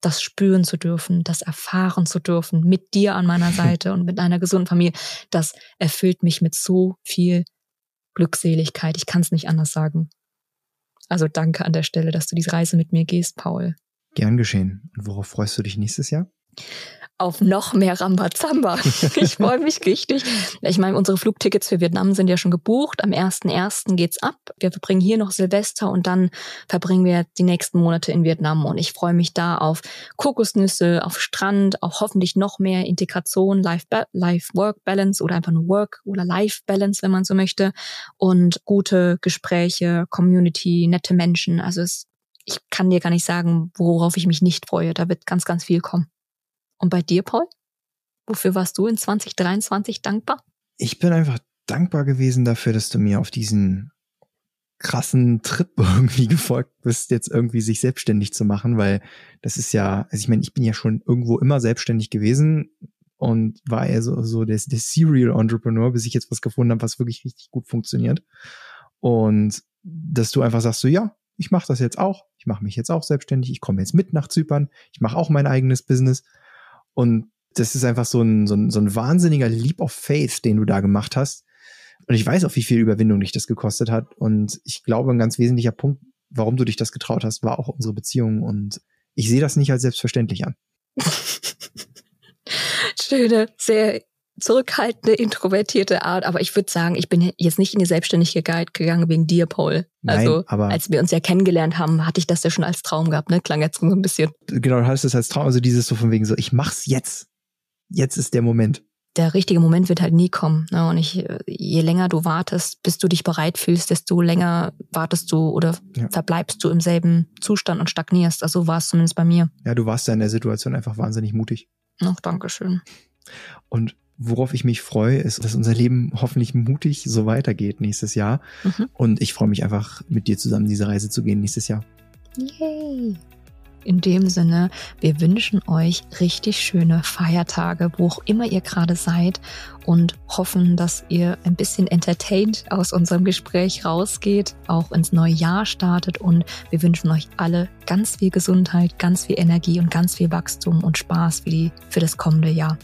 das spüren zu dürfen, das erfahren zu dürfen, mit dir an meiner (laughs) Seite und mit einer gesunden Familie, das erfüllt mich mit so viel Glückseligkeit. Ich kann es nicht anders sagen. Also danke an der Stelle, dass du diese Reise mit mir gehst, Paul. Gern geschehen. Und worauf freust du dich nächstes Jahr? Auf noch mehr Rambazamba. (laughs) Ich freue mich richtig. Ich meine, unsere Flugtickets für Vietnam sind ja schon gebucht. Am 1.1. geht's ab. Wir verbringen hier noch Silvester und dann verbringen wir die nächsten Monate in Vietnam. Und ich freue mich da auf Kokosnüsse, auf Strand, auf hoffentlich noch mehr Integration, Life-Work-Balance oder einfach nur Work oder Life-Balance, wenn man so möchte. Und gute Gespräche, Community, nette Menschen. Also es, ich kann dir gar nicht sagen, worauf ich mich nicht freue. Da wird ganz, ganz viel kommen. Und bei dir, Paul? Wofür warst du in 2023 dankbar? Ich bin einfach dankbar gewesen dafür, dass du mir auf diesen krassen Trip (laughs) irgendwie gefolgt bist, jetzt irgendwie sich selbstständig zu machen, weil das ist ja, also ich meine, ich bin ja schon irgendwo immer selbstständig gewesen und war eher so, so der, der Serial Entrepreneur, bis ich jetzt was gefunden habe, was wirklich richtig gut funktioniert. Und dass du einfach sagst, so ja, ich mache das jetzt auch, ich mache mich jetzt auch selbstständig, ich komme jetzt mit nach Zypern, ich mache auch mein eigenes Business und das ist einfach so ein, so ein, so ein wahnsinniger Leap of Faith, den du da gemacht hast. Und ich weiß auch, wie viel Überwindung dich das gekostet hat. Und ich glaube, ein ganz wesentlicher Punkt, warum du dich das getraut hast, war auch unsere Beziehung. Und ich sehe das nicht als selbstverständlich an. (laughs) Schöne, sehr zurückhaltende, introvertierte Art, aber ich würde sagen, ich bin jetzt nicht in die Selbstständigkeit gegangen wegen dir, Paul. Nein, also, aber als wir uns ja kennengelernt haben, hatte ich das ja schon als Traum gehabt, ne? Klang jetzt so ein bisschen. genau, du hattest es als Traum, also dieses so von wegen so, ich mach's jetzt. Jetzt ist der Moment. Der richtige Moment wird halt nie kommen. Ne? Und ich, je länger du wartest, bis du dich bereit fühlst, desto länger wartest du oder Ja. verbleibst du im selben Zustand und stagnierst. Also so war es zumindest bei mir. Ja, du warst da in der Situation einfach wahnsinnig mutig. Ach, Dankeschön. Und worauf ich mich freue, ist, dass unser Leben hoffentlich mutig so weitergeht nächstes Jahr. Mhm. Und ich freue mich einfach, mit dir zusammen diese Reise zu gehen nächstes Jahr. Yay! In dem Sinne, wir wünschen euch richtig schöne Feiertage, wo auch immer ihr gerade seid und hoffen, dass ihr ein bisschen entertained aus unserem Gespräch rausgeht, auch ins neue Jahr startet und wir wünschen euch alle ganz viel Gesundheit, ganz viel Energie und ganz viel Wachstum und Spaß für, die, für das kommende Jahr.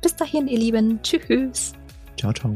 Bis dahin, ihr Lieben. Tschüss. Ciao, ciao.